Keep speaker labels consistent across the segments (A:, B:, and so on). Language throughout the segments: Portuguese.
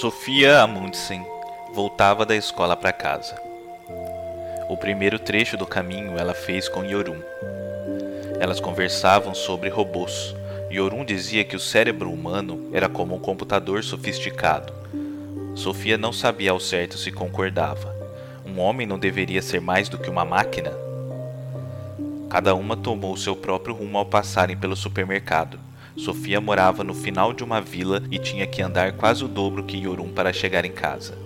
A: Sofia Amundsen voltava da escola para casa. O primeiro trecho do caminho ela fez com Yorun. Elas conversavam sobre robôs. Yorun dizia que o cérebro humano era como um computador sofisticado. Sofia não sabia ao certo se concordava. Um homem não deveria ser mais do que uma máquina? Cada uma tomou seu próprio rumo ao passarem pelo supermercado. Sofia morava no final de uma vila e tinha que andar quase o dobro que Yorum para chegar em casa.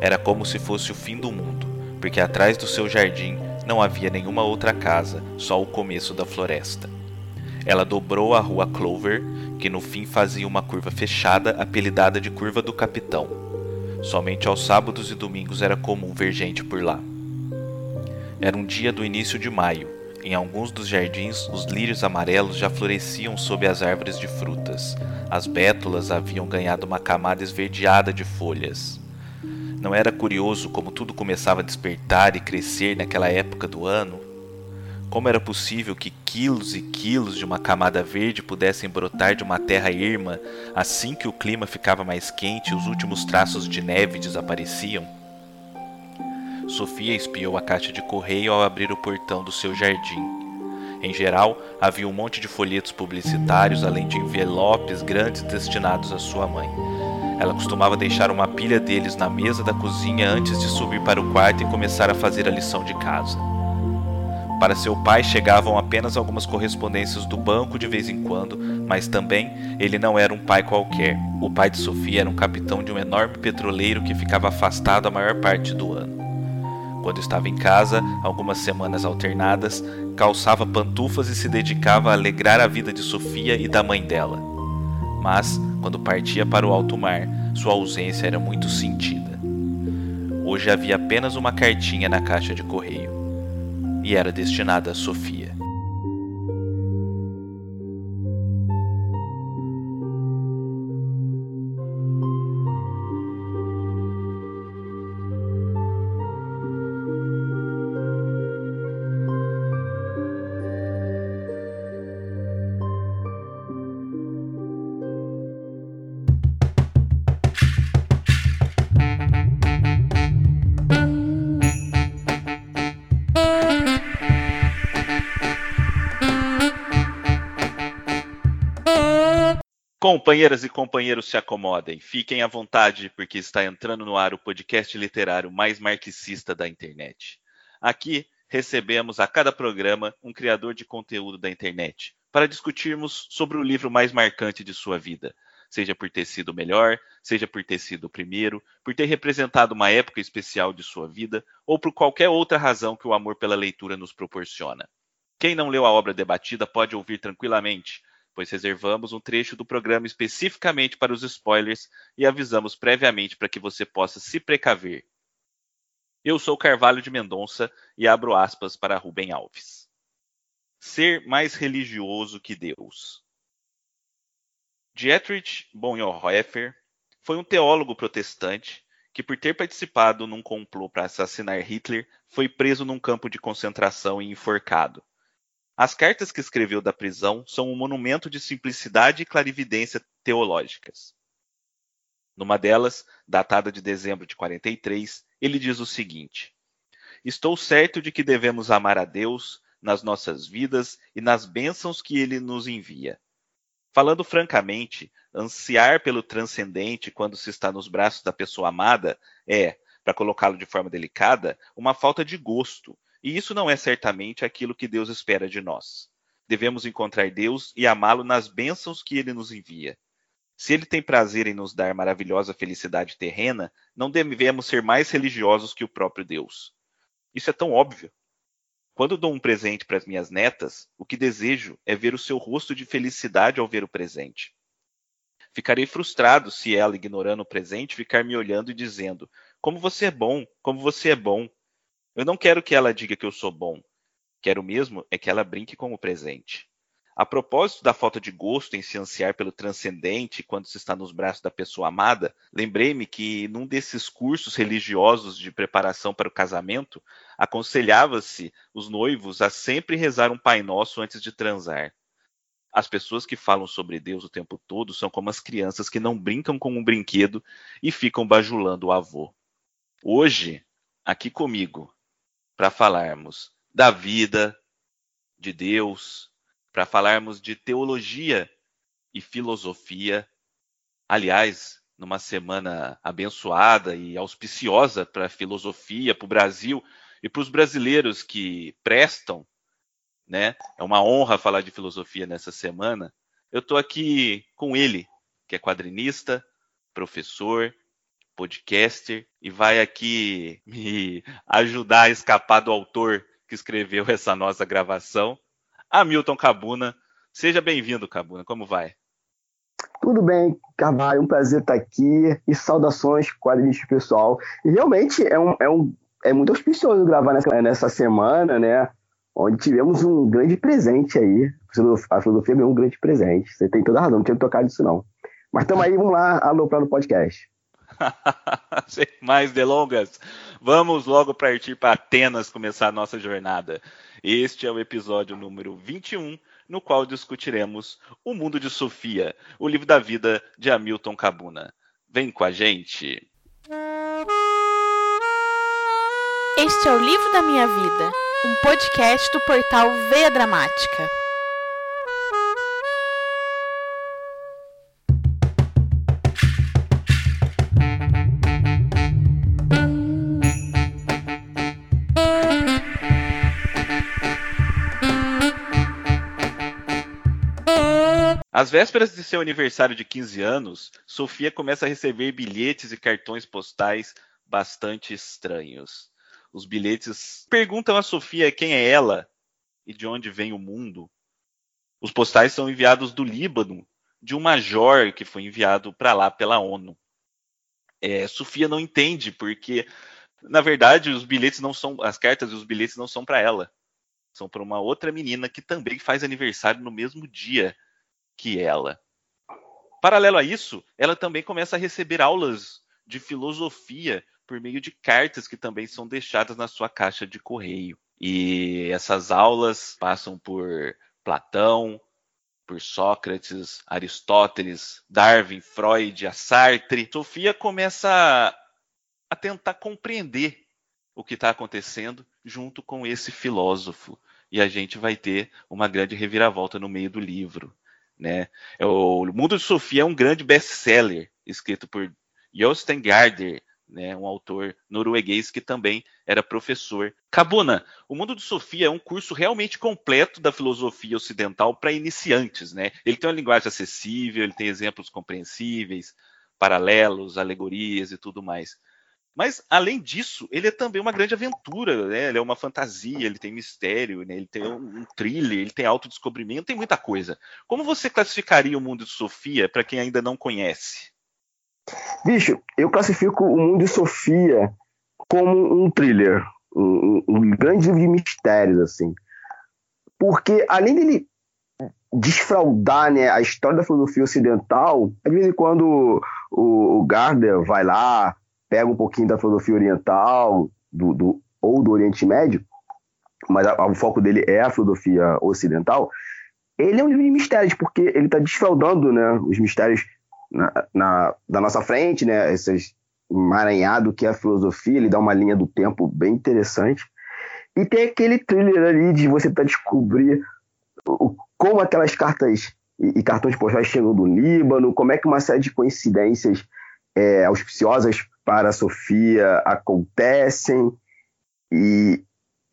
A: Era como se fosse o fim do mundo, porque atrás do seu jardim não havia nenhuma outra casa, só o começo da floresta. Ela dobrou a rua Clover, que no fim fazia uma curva fechada, apelidada de Curva do Capitão. Somente aos sábados e domingos era comum ver gente por lá. Era um dia do início de maio, em alguns dos jardins, os lírios amarelos já floresciam sob as árvores de frutas. As bétulas haviam ganhado uma camada esverdeada de folhas. Não era curioso como tudo começava a despertar e crescer naquela época do ano? Como era possível que quilos e quilos de uma camada verde pudessem brotar de uma terra irmã assim que o clima ficava mais quente e os últimos traços de neve desapareciam? Sofia espiou a caixa de correio ao abrir o portão do seu jardim. Em geral, havia um monte de folhetos publicitários, além de envelopes grandes destinados à sua mãe. Ela costumava deixar uma pilha deles na mesa da cozinha antes de subir para o quarto e começar a fazer a lição de casa. Para seu pai chegavam apenas algumas correspondências do banco de vez em quando, mas também ele não era um pai qualquer. O pai de Sofia era um capitão de um enorme petroleiro que ficava afastado a maior parte do ano. Quando estava em casa, algumas semanas alternadas, calçava pantufas e se dedicava a alegrar a vida de Sofia e da mãe dela. Mas, quando partia para o alto mar, sua ausência era muito sentida. Hoje havia apenas uma cartinha na caixa de correio, e era destinada a Sofia. Companheiras e companheiros se acomodem, fiquem à vontade, porque está entrando no ar o podcast literário mais marxista da internet. Aqui recebemos a cada programa um criador de conteúdo da internet para discutirmos sobre o livro mais marcante de sua vida, seja por ter sido o melhor, seja por ter sido o primeiro, por ter representado uma época especial de sua vida ou por qualquer outra razão que o amor pela leitura nos proporciona. Quem não leu a obra debatida pode ouvir tranquilamente pois reservamos um trecho do programa especificamente para os spoilers e avisamos previamente para que você possa se precaver. Eu sou Carvalho de Mendonça e abro aspas para Rubem Alves. Ser mais religioso que Deus. Dietrich Bonhoeffer foi um teólogo protestante que, por ter participado num complô para assassinar Hitler, foi preso num campo de concentração e enforcado. As cartas que escreveu da prisão são um monumento de simplicidade e clarividência teológicas. Numa delas, datada de dezembro de 43, ele diz o seguinte: Estou certo de que devemos amar a Deus nas nossas vidas e nas bênçãos que ele nos envia. Falando francamente, ansiar pelo transcendente quando se está nos braços da pessoa amada é, para colocá-lo de forma delicada, uma falta de gosto e isso não é certamente aquilo que Deus espera de nós. Devemos encontrar Deus e amá-lo nas bênçãos que ele nos envia. Se ele tem prazer em nos dar maravilhosa felicidade terrena, não devemos ser mais religiosos que o próprio Deus. Isso é tão óbvio. Quando dou um presente para as minhas netas, o que desejo é ver o seu rosto de felicidade ao ver o presente. Ficarei frustrado se ela, ignorando o presente, ficar me olhando e dizendo: Como você é bom, como você é bom. Eu não quero que ela diga que eu sou bom. Quero mesmo é que ela brinque com o presente. A propósito da falta de gosto em se ansiar pelo transcendente quando se está nos braços da pessoa amada, lembrei-me que num desses cursos religiosos de preparação para o casamento, aconselhava-se os noivos a sempre rezar um Pai Nosso antes de transar. As pessoas que falam sobre Deus o tempo todo são como as crianças que não brincam com um brinquedo e ficam bajulando o avô. Hoje, aqui comigo, para falarmos da vida, de Deus, para falarmos de teologia e filosofia. Aliás, numa semana abençoada e auspiciosa para a filosofia, para o Brasil e para os brasileiros que prestam, né? É uma honra falar de filosofia nessa semana. Eu estou aqui com ele, que é quadrinista, professor, podcaster e vai aqui me ajudar a escapar do autor que escreveu essa nossa gravação, Hamilton Cabuna. Seja bem-vindo, Cabuna. Como vai?
B: Tudo bem, Carvalho, um prazer estar aqui e saudações, quadrinista pessoal. E realmente é, um, é, um, é muito auspicioso gravar nessa, nessa semana, né? Onde tivemos um grande presente aí. A filosofia é um grande presente. Você tem toda a razão, não tinha tocado isso não. Mas estamos aí, vamos lá, aloprar no podcast.
A: Sem mais delongas, vamos logo partir para Atenas começar a nossa jornada. Este é o episódio número 21, no qual discutiremos O Mundo de Sofia, o livro da vida de Hamilton Cabuna. Vem com a gente!
C: Este é o livro da minha vida, um podcast do portal Veia Dramática.
A: Às vésperas de seu aniversário de 15 anos, Sofia começa a receber bilhetes e cartões postais bastante estranhos. Os bilhetes perguntam a Sofia quem é ela e de onde vem o mundo. Os postais são enviados do Líbano, de um major que foi enviado para lá pela ONU. É, Sofia não entende porque, na verdade, os bilhetes não são, as cartas e os bilhetes não são para ela, são para uma outra menina que também faz aniversário no mesmo dia que ela. Paralelo a isso, ela também começa a receber aulas de filosofia por meio de cartas que também são deixadas na sua caixa de correio. E essas aulas passam por Platão, por Sócrates, Aristóteles, Darwin, Freud, a Sartre. Sofia começa a tentar compreender o que está acontecendo junto com esse filósofo. E a gente vai ter uma grande reviravolta no meio do livro. Né? É o Mundo de Sofia é um grande best-seller escrito por Jostein Gaarder, né, um autor norueguês que também era professor. Cabuna, o Mundo de Sofia é um curso realmente completo da filosofia ocidental para iniciantes. Né? Ele tem uma linguagem acessível, ele tem exemplos compreensíveis, paralelos, alegorias e tudo mais. Mas, além disso, ele é também uma grande aventura, né? Ele é uma fantasia, ele tem mistério, né? ele tem um, thriller, ele tem autodescobrimento, tem muita coisa. Como você classificaria o mundo de Sofia para quem ainda não conhece?
B: Bicho, eu classifico o mundo de Sofia como um thriller, um, um grande livro de mistérios, assim. Porque, além dele desfraudar né, a história da filosofia ocidental, de vez em quando o, o Gardner vai lá, pega um pouquinho da filosofia oriental do, do ou do Oriente Médio, mas a, a, o foco dele é a filosofia ocidental, ele é um livro de mistérios, porque ele está desfraudando né, os mistérios na, na, da nossa frente, né, esses emaranhado que é a filosofia, ele dá uma linha do tempo bem interessante. E tem aquele thriller ali de você tá descobrir o, como aquelas cartas e, e cartões postais chegam do Líbano, como é que uma série de coincidências é, auspiciosas para a Sofia acontecem e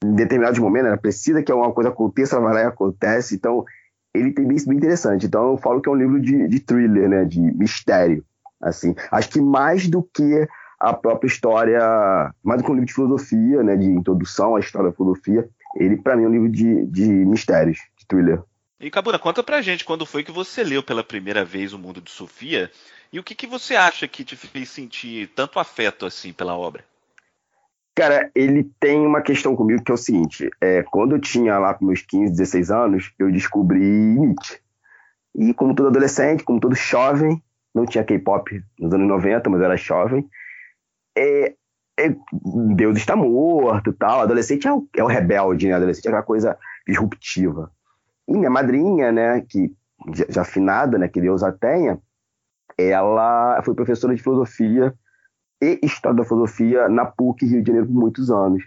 B: em determinados momentos ela precisa que alguma coisa aconteça, ela vai lá e acontece. Então, ele tem isso bem interessante. Então, eu falo que é um livro de, de thriller, né, de mistério. Assim, acho que mais do que a própria história, mais do que um livro de filosofia, né, de introdução à história da filosofia, ele para mim é um livro de, de mistérios, de thriller.
A: E Cabuna, conta pra gente quando foi que você leu pela primeira vez O Mundo de Sofia e o que, que você acha que te fez sentir tanto afeto assim pela obra?
B: Cara, ele tem uma questão comigo que é o seguinte: é, quando eu tinha lá com meus 15, 16 anos, eu descobri Nietzsche. E como todo adolescente, como todo jovem, não tinha K-pop nos anos 90, mas era jovem, é, é, Deus está morto tal. Adolescente é o, é o rebelde, né? Adolescente é aquela coisa disruptiva. E minha madrinha, né, que já afinada, né, que Deus a tenha, ela foi professora de filosofia e história da filosofia na PUC Rio de Janeiro por muitos anos.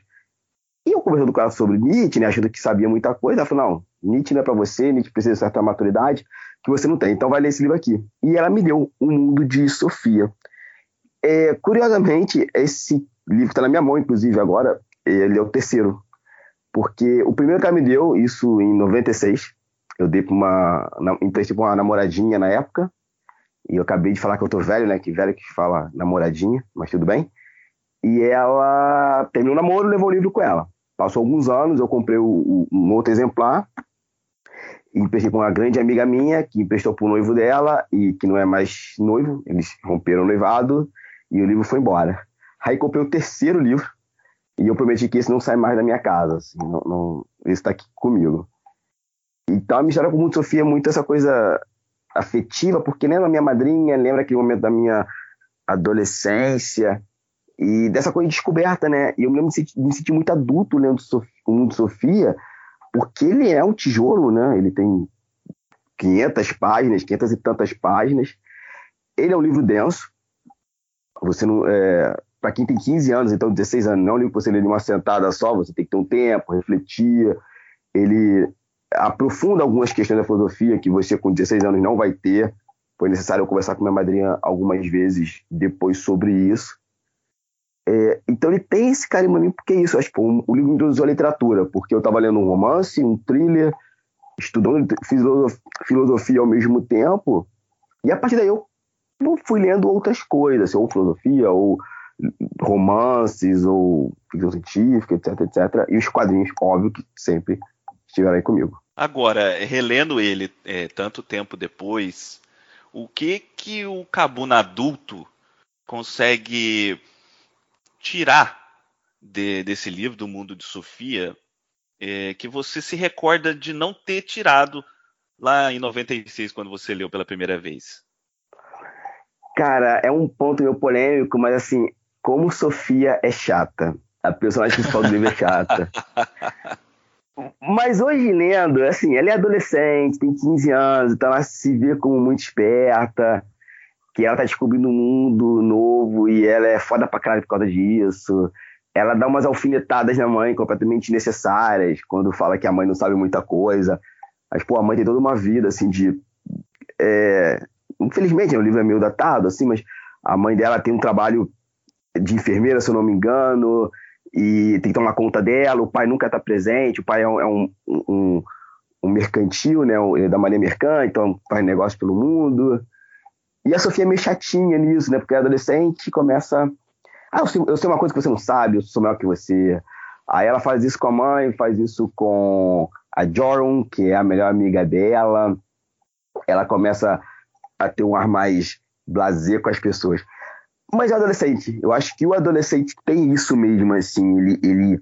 B: E eu conversando com ela sobre Nietzsche, né, achando que sabia muita coisa, ela falou, não, Nietzsche não é para você, Nietzsche precisa de certa maturidade que você não tem, então vai ler esse livro aqui. E ela me deu O Mundo de Sofia. É, curiosamente, esse livro está na minha mão, inclusive, agora, ele é o terceiro. Porque o primeiro que ela me deu, isso em 96, eu dei para uma, emprestei para uma namoradinha na época, e eu acabei de falar que eu tô velho, né, que velho que fala namoradinha, mas tudo bem. E ela terminou o namoro levou o livro com ela. Passou alguns anos, eu comprei o, um outro exemplar e emprestei para uma grande amiga minha que emprestou para o noivo dela e que não é mais noivo, eles romperam o noivado e o livro foi embora. Aí comprei o terceiro livro e eu prometi que esse não sai mais da minha casa, assim, não, não esse está aqui comigo. Então a minha história com o Sofia é muito essa coisa afetiva, porque lembra minha madrinha, lembra aquele momento da minha adolescência, e dessa coisa de descoberta, né? E eu me, senti, me senti muito adulto lendo o Mundo Sofia, porque ele é um tijolo, né? Ele tem 500 páginas, 500 e tantas páginas. Ele é um livro denso. Você não, é, para quem tem 15 anos, então 16 anos, não é um livro que você lê de uma sentada só, você tem que ter um tempo, refletir. Ele aprofunda algumas questões da filosofia que você com 16 anos não vai ter. Foi necessário eu conversar com minha madrinha algumas vezes depois sobre isso. É, então ele tem esse carinho em mim, porque é isso, acho que o, livro me introduziu a literatura, porque eu estava lendo um romance, um thriller, estudando filosofia, filosofia ao mesmo tempo, e a partir daí eu fui lendo outras coisas, ou filosofia, ou romances, ou ficção científica, etc, etc, e os quadrinhos, óbvio, que sempre estiveram aí comigo.
A: Agora, relendo ele é, tanto tempo depois, o que que o Cabuna adulto consegue tirar de, desse livro, do mundo de Sofia, é, que você se recorda de não ter tirado lá em 96, quando você leu pela primeira vez?
B: Cara, é um ponto meio polêmico, mas assim, como Sofia é chata. A personagem principal do livro é chata. Mas hoje lendo, assim, ela é adolescente, tem 15 anos, então ela se vê como muito esperta, que ela tá descobrindo um mundo novo e ela é foda pra caralho por causa disso. Ela dá umas alfinetadas na mãe completamente necessárias, quando fala que a mãe não sabe muita coisa. Mas, pô, a mãe tem toda uma vida, assim, de. É... Infelizmente, o livro é meio datado, assim, mas a mãe dela tem um trabalho de enfermeira, se eu não me engano, e tem que tomar conta dela. O pai nunca está presente, o pai é um, é um, um, um mercantil, né? É da maneira mercante, então faz negócio pelo mundo. E a Sofia é meio chatinha nisso, né? Porque é adolescente começa. Ah, eu sei, eu sei uma coisa que você não sabe, eu sou melhor que você. Aí ela faz isso com a mãe, faz isso com a Jorun, que é a melhor amiga dela. Ela começa a ter um ar mais blazer com as pessoas. Mas é adolescente. Eu acho que o adolescente tem isso mesmo, assim. Ele, ele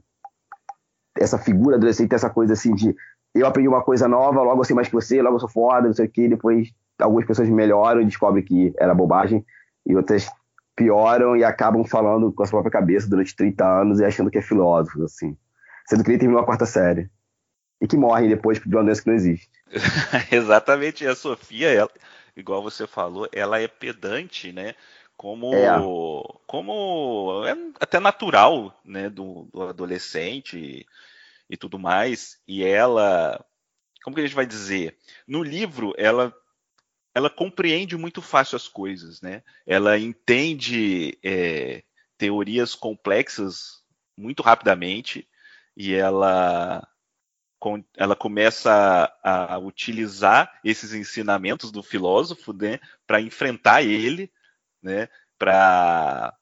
B: essa figura adolescente, essa coisa assim de eu aprendi uma coisa nova, logo eu sei mais que você, logo eu sou foda, não sei o que, depois algumas pessoas melhoram e descobrem que era bobagem, e outras pioram e acabam falando com a sua própria cabeça durante 30 anos e achando que é filósofo, assim. Sendo que ele terminou a quarta série. E que morrem depois de uma doença que não existe.
A: Exatamente. E a Sofia, ela, igual você falou, ela é pedante, né? Como, é. como é até natural, né? Do, do adolescente e, e tudo mais. E ela, como que a gente vai dizer? No livro, ela ela compreende muito fácil as coisas, né? Ela entende é, teorias complexas muito rapidamente e ela ela começa a, a utilizar esses ensinamentos do filósofo, né, para enfrentar ele, né, para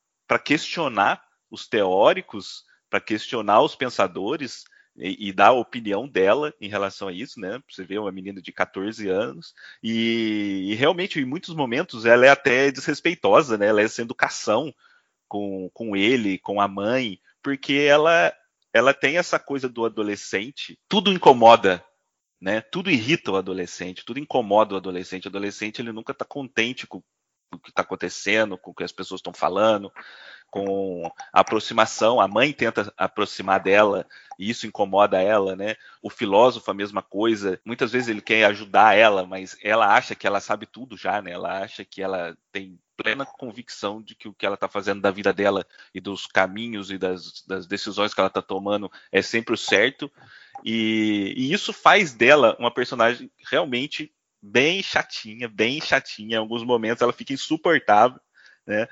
A: questionar os teóricos, para questionar os pensadores, e, e dar a opinião dela em relação a isso, né? Você vê uma menina de 14 anos e, e, realmente em muitos momentos ela é até desrespeitosa, né? Ela é sem educação com, com ele, com a mãe, porque ela ela tem essa coisa do adolescente, tudo incomoda, né? Tudo irrita o adolescente, tudo incomoda o adolescente. O adolescente ele nunca está contente com o que está acontecendo, com o que as pessoas estão falando, com aproximação, a mãe tenta aproximar dela e isso incomoda ela, né? O filósofo a mesma coisa. Muitas vezes ele quer ajudar ela, mas ela acha que ela sabe tudo já, né? Ela acha que ela tem plena convicção de que o que ela está fazendo da vida dela e dos caminhos e das, das decisões que ela está tomando é sempre o certo. E, e, isso faz dela uma personagem realmente bem chatinha, bem chatinha. Em alguns momentos ela fica insuportável, né?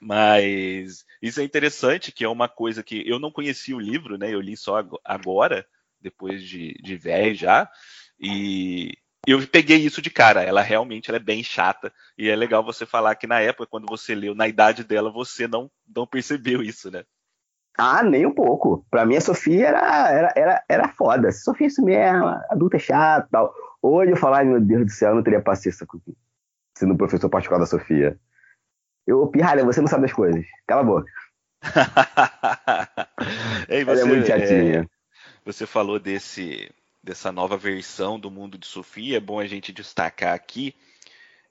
A: Mas isso é interessante, que é uma coisa que eu não conhecia o livro, né? Eu li só agora, depois de, de velho já, e eu peguei isso de cara. Ela realmente ela é bem chata, e é legal você falar que na época, quando você leu, na idade dela, você não, não percebeu isso, né?
B: Ah, nem um pouco. Pra mim, a Sofia era, era, era, era foda. Sofia é isso mesmo, adulta é chata tal. Hoje eu falar, meu Deus do céu, eu não teria paciência com sendo professor particular da Sofia. Eu, pirralha, você não sabe das coisas. Cala a boca.
A: Ei, você, Ela é muito chatinha. É, você falou desse, dessa nova versão do Mundo de Sofia. É bom a gente destacar aqui.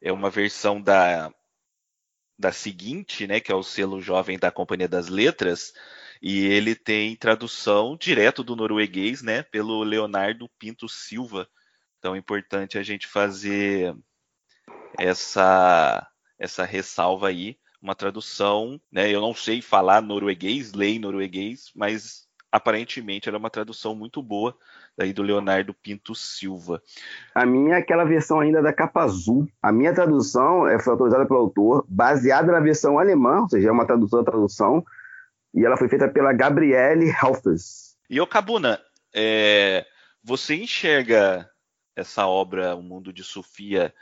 A: É uma versão da, da seguinte, né, que é o selo jovem da Companhia das Letras, e ele tem tradução direto do norueguês, né, pelo Leonardo Pinto Silva. Então é importante a gente fazer essa essa ressalva aí, uma tradução, né? Eu não sei falar norueguês, lei norueguês, mas aparentemente era uma tradução muito boa daí do Leonardo Pinto Silva.
B: A minha é aquela versão ainda da capa azul. A minha tradução é, foi autorizada pelo autor, baseada na versão alemã, ou seja, é uma tradução da tradução, e ela foi feita pela Gabriele Helfers.
A: E o Cabuna, é, você enxerga essa obra, O Mundo de Sofia,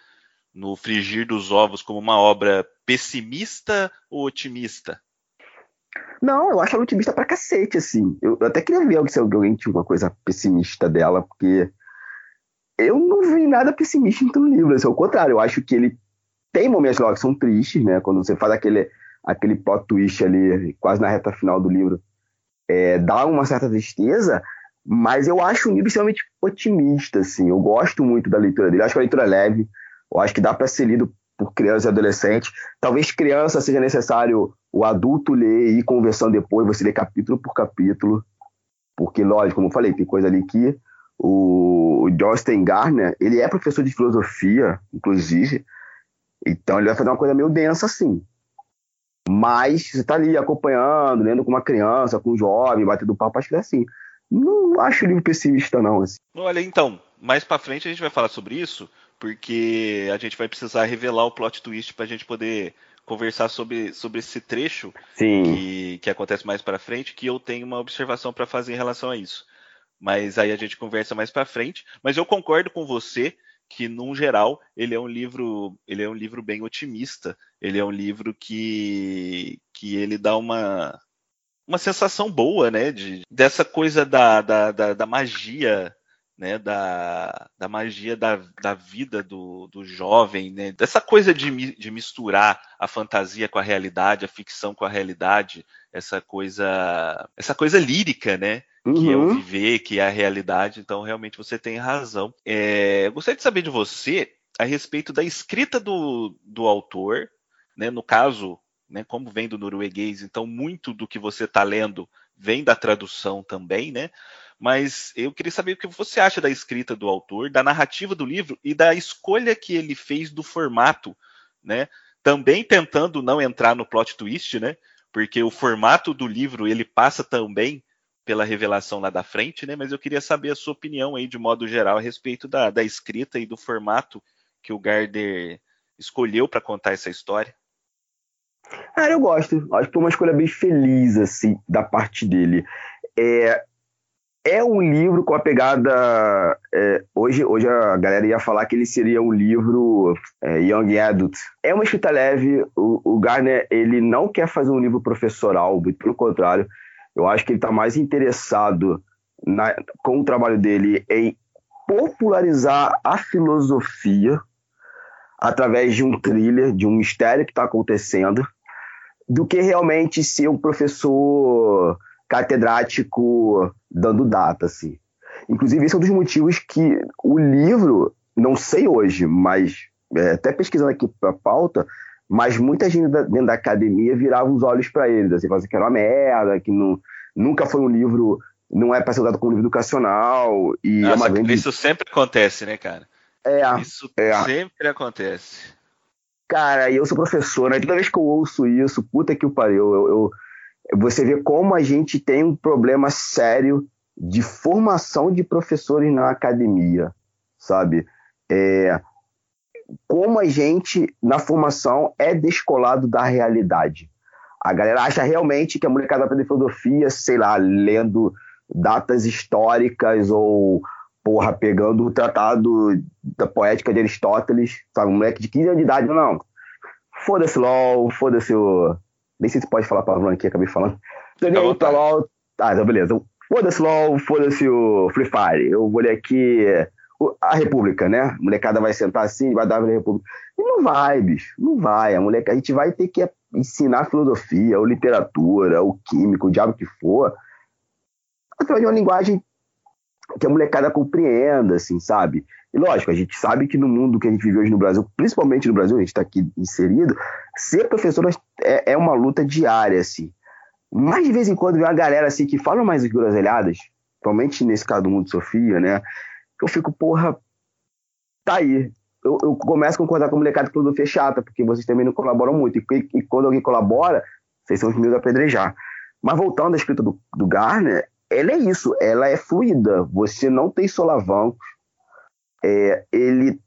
A: no Frigir dos Ovos como uma obra pessimista ou otimista?
B: Não, eu acho ela otimista pra cacete, assim. Eu, até queria ver se alguém tinha uma coisa pessimista dela, porque eu não vi nada pessimista no livro. Assim, ao contrário, eu acho que ele tem momentos lá que são tristes, né? Quando você faz aquele, aquele plot twist ali, quase na reta final do livro, é, dá uma certa tristeza, mas eu acho um livro extremamente otimista, assim. Eu gosto muito da leitura dele. Eu acho que a leitura é leve, eu acho que dá para ser lido por criança e adolescente. Talvez criança seja necessário o adulto ler e ir conversando depois, você lê capítulo por capítulo, porque, lógico, como eu falei, tem coisa ali que o, Justin Garner, ele é professor de filosofia, inclusive, então ele vai fazer uma coisa meio densa assim. Mas você está ali acompanhando, lendo com uma criança, com um jovem, batendo papo, acho que é assim. Não acho o livro pessimista, não. Assim.
A: Olha, então, mais para frente a gente vai falar sobre isso, porque a gente vai precisar revelar o plot twist para a gente poder conversar sobre, sobre esse trecho que, que acontece mais para frente, que eu tenho uma observação para fazer em relação a isso. Mas aí a gente conversa mais para frente. Mas eu concordo com você que, num geral, ele é um livro, ele é um livro bem otimista. Ele é um livro que, que ele dá uma, uma sensação boa, né? De, dessa coisa da, da, da, da magia né, da, da magia da, da vida do, do jovem, né, dessa coisa de, de misturar a fantasia com a realidade, a ficção com a realidade, essa coisa, essa coisa lírica, né, uhum. que é o uhum. viver, que é a realidade. Então, realmente, você tem razão. É, eu gostaria de saber de você a respeito da escrita do, do autor, né, no caso, né, como vem do norueguês, então muito do que você está lendo vem da tradução também, né? mas eu queria saber o que você acha da escrita do autor, da narrativa do livro e da escolha que ele fez do formato, né? Também tentando não entrar no plot twist, né? Porque o formato do livro ele passa também pela revelação lá da frente, né? Mas eu queria saber a sua opinião aí de modo geral a respeito da, da escrita e do formato que o Gardner escolheu para contar essa história.
B: Ah, eu gosto. Acho que foi uma escolha bem feliz assim da parte dele. É, é um livro com a pegada. É, hoje, hoje a galera ia falar que ele seria um livro é, young adult. É uma escrita leve. O, o Garner ele não quer fazer um livro professoral, muito pelo contrário. Eu acho que ele está mais interessado na, com o trabalho dele em popularizar a filosofia através de um thriller, de um mistério que está acontecendo, do que realmente ser um professor catedrático dando data, assim. Inclusive, esse é um dos motivos que o livro, não sei hoje, mas é, até pesquisando aqui para a pauta, mas muita gente dentro da academia virava os olhos para eles, assim, falava que era uma merda, que não, nunca foi um livro, não é para ser usado como livro educacional. E
A: Nossa,
B: é uma
A: grande... Isso sempre acontece, né, cara?
B: É,
A: isso é. sempre acontece.
B: Cara, e eu sou professor, né? Toda vez que eu ouço isso, puta que o pariu, eu, eu, você vê como a gente tem um problema sério de formação de professores na academia, sabe? É, como a gente, na formação, é descolado da realidade. A galera acha realmente que a molecada aprende filosofia, sei lá, lendo datas históricas ou, porra, pegando o tratado da poética de Aristóteles, sabe? Um moleque de 15 anos de idade, não. Foda-se LOL, foda-se o. Nem sei se pode falar palavrão aqui, acabei falando. Entendeu? Tá LOL. Ah, então beleza. Foda-se LOL, foda-se o Free Fire. Eu vou ler aqui a República, né? A molecada vai sentar assim, vai dar a República. E não vai, bicho, não vai. A, moleca, a gente vai ter que ensinar filosofia, ou literatura, ou química, o diabo que for, através de uma linguagem que a molecada compreenda, assim, sabe? E lógico, a gente sabe que no mundo que a gente vive hoje no Brasil, principalmente no Brasil, a gente está aqui inserido, ser professor é, é, uma luta diária, assim. Mas de vez em quando vem uma galera assim que fala mais groselhadas, principalmente nesse caso do Mundo Sofia, né? eu fico, porra, tá aí. Eu, eu começo a concordar com o molecada que filosofia é chata, porque vocês também não colaboram muito. E, e, quando alguém colabora, vocês são os meus a apedrejar. Mas voltando à escrita do, do Garner, ela é isso, ela é fluida. Você não tem solavancos. É, ele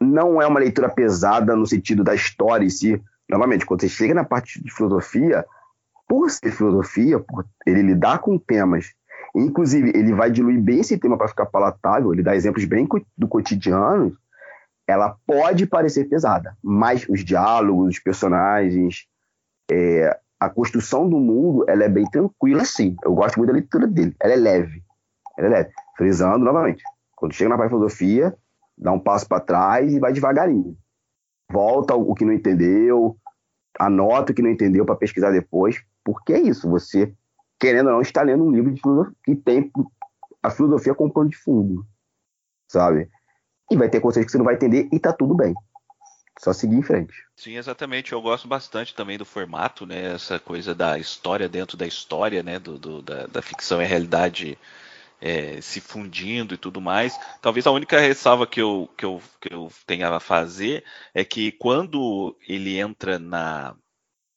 B: não é uma leitura pesada no sentido da história em si. Novamente, quando você chega na parte de filosofia, por ser filosofia, por ele lidar com temas Inclusive, ele vai diluir bem esse tema para ficar palatável, ele dá exemplos bem do cotidiano. Ela pode parecer pesada, mas os diálogos, os personagens, é, a construção do mundo, ela é bem tranquila, sim. Eu gosto muito da leitura dele. Ela é leve. Ela é leve. Frisando novamente. Quando chega na filosofia, dá um passo para trás e vai devagarinho. Volta o que não entendeu, anota o que não entendeu para pesquisar depois, porque é isso. Você querendo ou não, está lendo um livro de que tem a filosofia como pano de fundo, sabe? E vai ter coisas que você não vai entender e tá tudo bem. Só seguir em frente.
A: Sim, exatamente. Eu gosto bastante também do formato, né? Essa coisa da história dentro da história, né? Do, do da, da, ficção e realidade é, se fundindo e tudo mais. Talvez a única ressalva que eu, que, eu, que eu tenha a fazer é que quando ele entra na,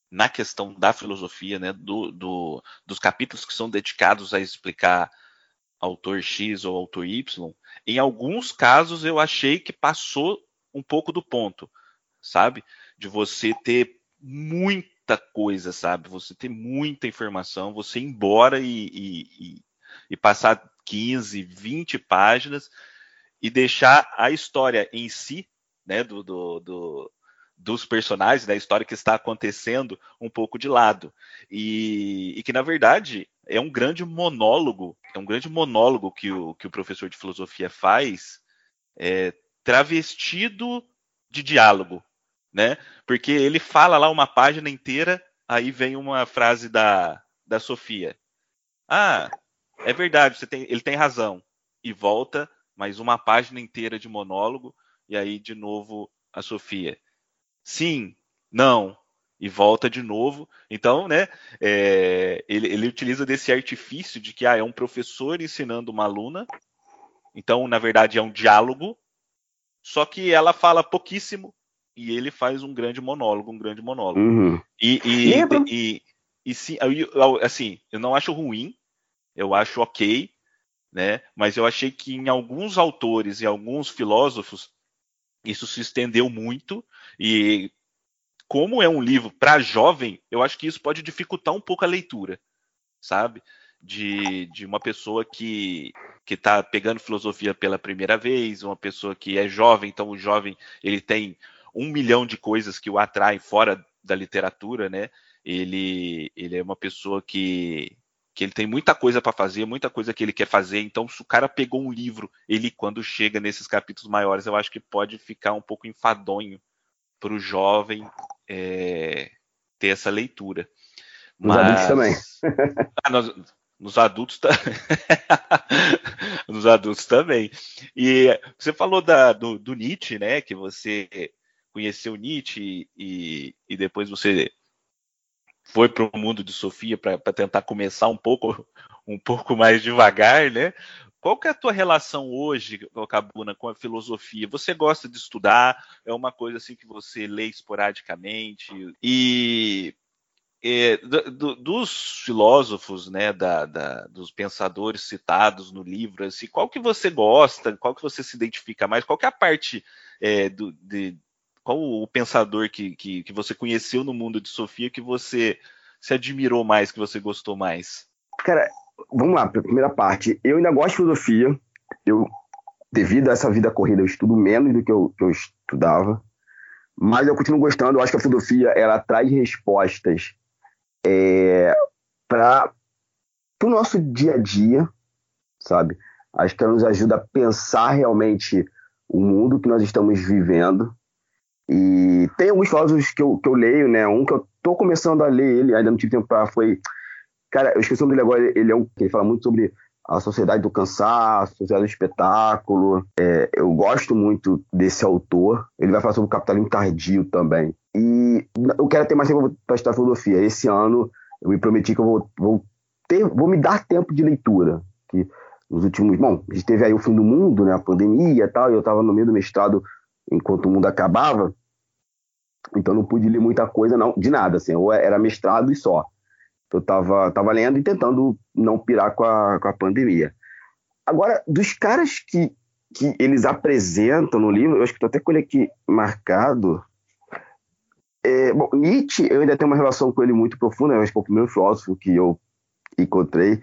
A: na questão da filosofia, né, do, do, dos capítulos que são dedicados a explicar autor X ou autor Y, em alguns casos eu achei que passou um pouco do ponto, sabe? De você ter muita coisa, sabe? Você ter muita informação, você ir embora e, e, e passar 15, 20 páginas e deixar a história em si, né, do, do, do dos personagens, da história que está acontecendo um pouco de lado. E, e, que, na verdade, é um grande monólogo, é um grande monólogo que o, que o professor de filosofia faz, é, travestido de diálogo, né? Porque ele fala lá uma página inteira, aí vem uma frase da, da Sofia. Ah, é verdade, você tem, ele tem razão. E volta mais uma página inteira de monólogo, e aí de novo a Sofia sim, não, e volta de novo. Então, né, é, ele, ele, utiliza desse artifício de que ah, é um professor ensinando uma aluna. Então, na verdade, é um diálogo, só que ela fala pouquíssimo e ele faz um grande monólogo, um grande monólogo.
B: Uhum.
A: E, e, e, e, sim, assim, eu não acho ruim, eu acho ok, né? Mas eu achei que em alguns autores e alguns filósofos isso se estendeu muito e como é um livro para jovem, eu acho que isso pode dificultar um pouco a leitura, sabe? De, de uma pessoa que que está pegando filosofia pela primeira vez, uma pessoa que é jovem, então o jovem ele tem um milhão de coisas que o atraem fora da literatura, né? Ele, ele é uma pessoa que que ele tem muita coisa para fazer, muita coisa que ele quer fazer. Então, se o cara pegou um livro, ele quando chega nesses capítulos maiores, eu acho que pode ficar um pouco enfadonho para o jovem é, ter essa leitura.
B: Nos Mas... adultos também.
A: ah, nós, nos adultos nos adultos também. E você falou da, do, do, Nietzsche, né? Que você conheceu Nietzsche e, e depois você foi para o mundo de Sofia para tentar começar um pouco um pouco mais devagar, né? Qual que é a tua relação hoje, Cabuna, com a filosofia? Você gosta de estudar? É uma coisa assim que você lê esporadicamente? E é, do, dos filósofos, né, da, da, dos pensadores citados no livro, assim, qual que você gosta? Qual que você se identifica mais? Qual que é a parte é, do, de, qual o pensador que, que, que, você conheceu no mundo de Sofia que você se admirou mais, que você gostou mais?
B: Cara, vamos lá, primeira parte. Eu ainda gosto de filosofia. Eu, devido a essa vida corrida, eu estudo menos do que eu, que eu estudava. Mas eu continuo gostando. Eu acho que a filosofia ela traz respostas é, para o nosso dia a dia, sabe? Acho que ela nos ajuda a pensar realmente o mundo que nós estamos vivendo. E tem alguns filósofos que eu, que eu leio, né? Um que eu tô começando a ler ele, ainda não tive tempo para foi Cara, eu esqueci o nome dele agora, ele é um ele fala muito sobre a sociedade do cansaço, a sociedade do espetáculo. É, eu gosto muito desse autor. Ele vai falar sobre o capitalismo tardio também. E eu quero ter mais tempo para estudar filosofia. Esse ano eu me prometi que eu vou, vou, ter, vou me dar tempo de leitura. Que nos últimos. Bom, a gente teve aí o fim do mundo, né, a pandemia e tal, e eu estava no meio do mestrado enquanto o mundo acabava. Então não pude ler muita coisa, não, de nada, assim, ou era mestrado e só eu tava, tava lendo e tentando não pirar com a, com a pandemia. Agora, dos caras que, que eles apresentam no livro, eu acho que estou até com ele aqui marcado. É, bom, Nietzsche, eu ainda tenho uma relação com ele muito profunda, eu acho que é o primeiro filósofo que eu encontrei.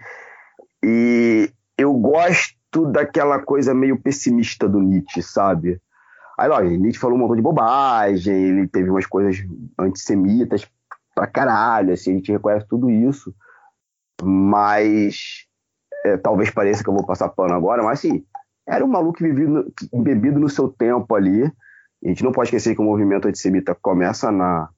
B: E eu gosto daquela coisa meio pessimista do Nietzsche, sabe? Aí, lógico, Nietzsche falou um montão de bobagem, ele teve umas coisas antissemitas pra caralho, assim, a gente reconhece tudo isso, mas é, talvez pareça que eu vou passar pano agora, mas assim, era um maluco vivido, bebido no seu tempo ali. A gente não pode esquecer que o movimento antissemita começa na,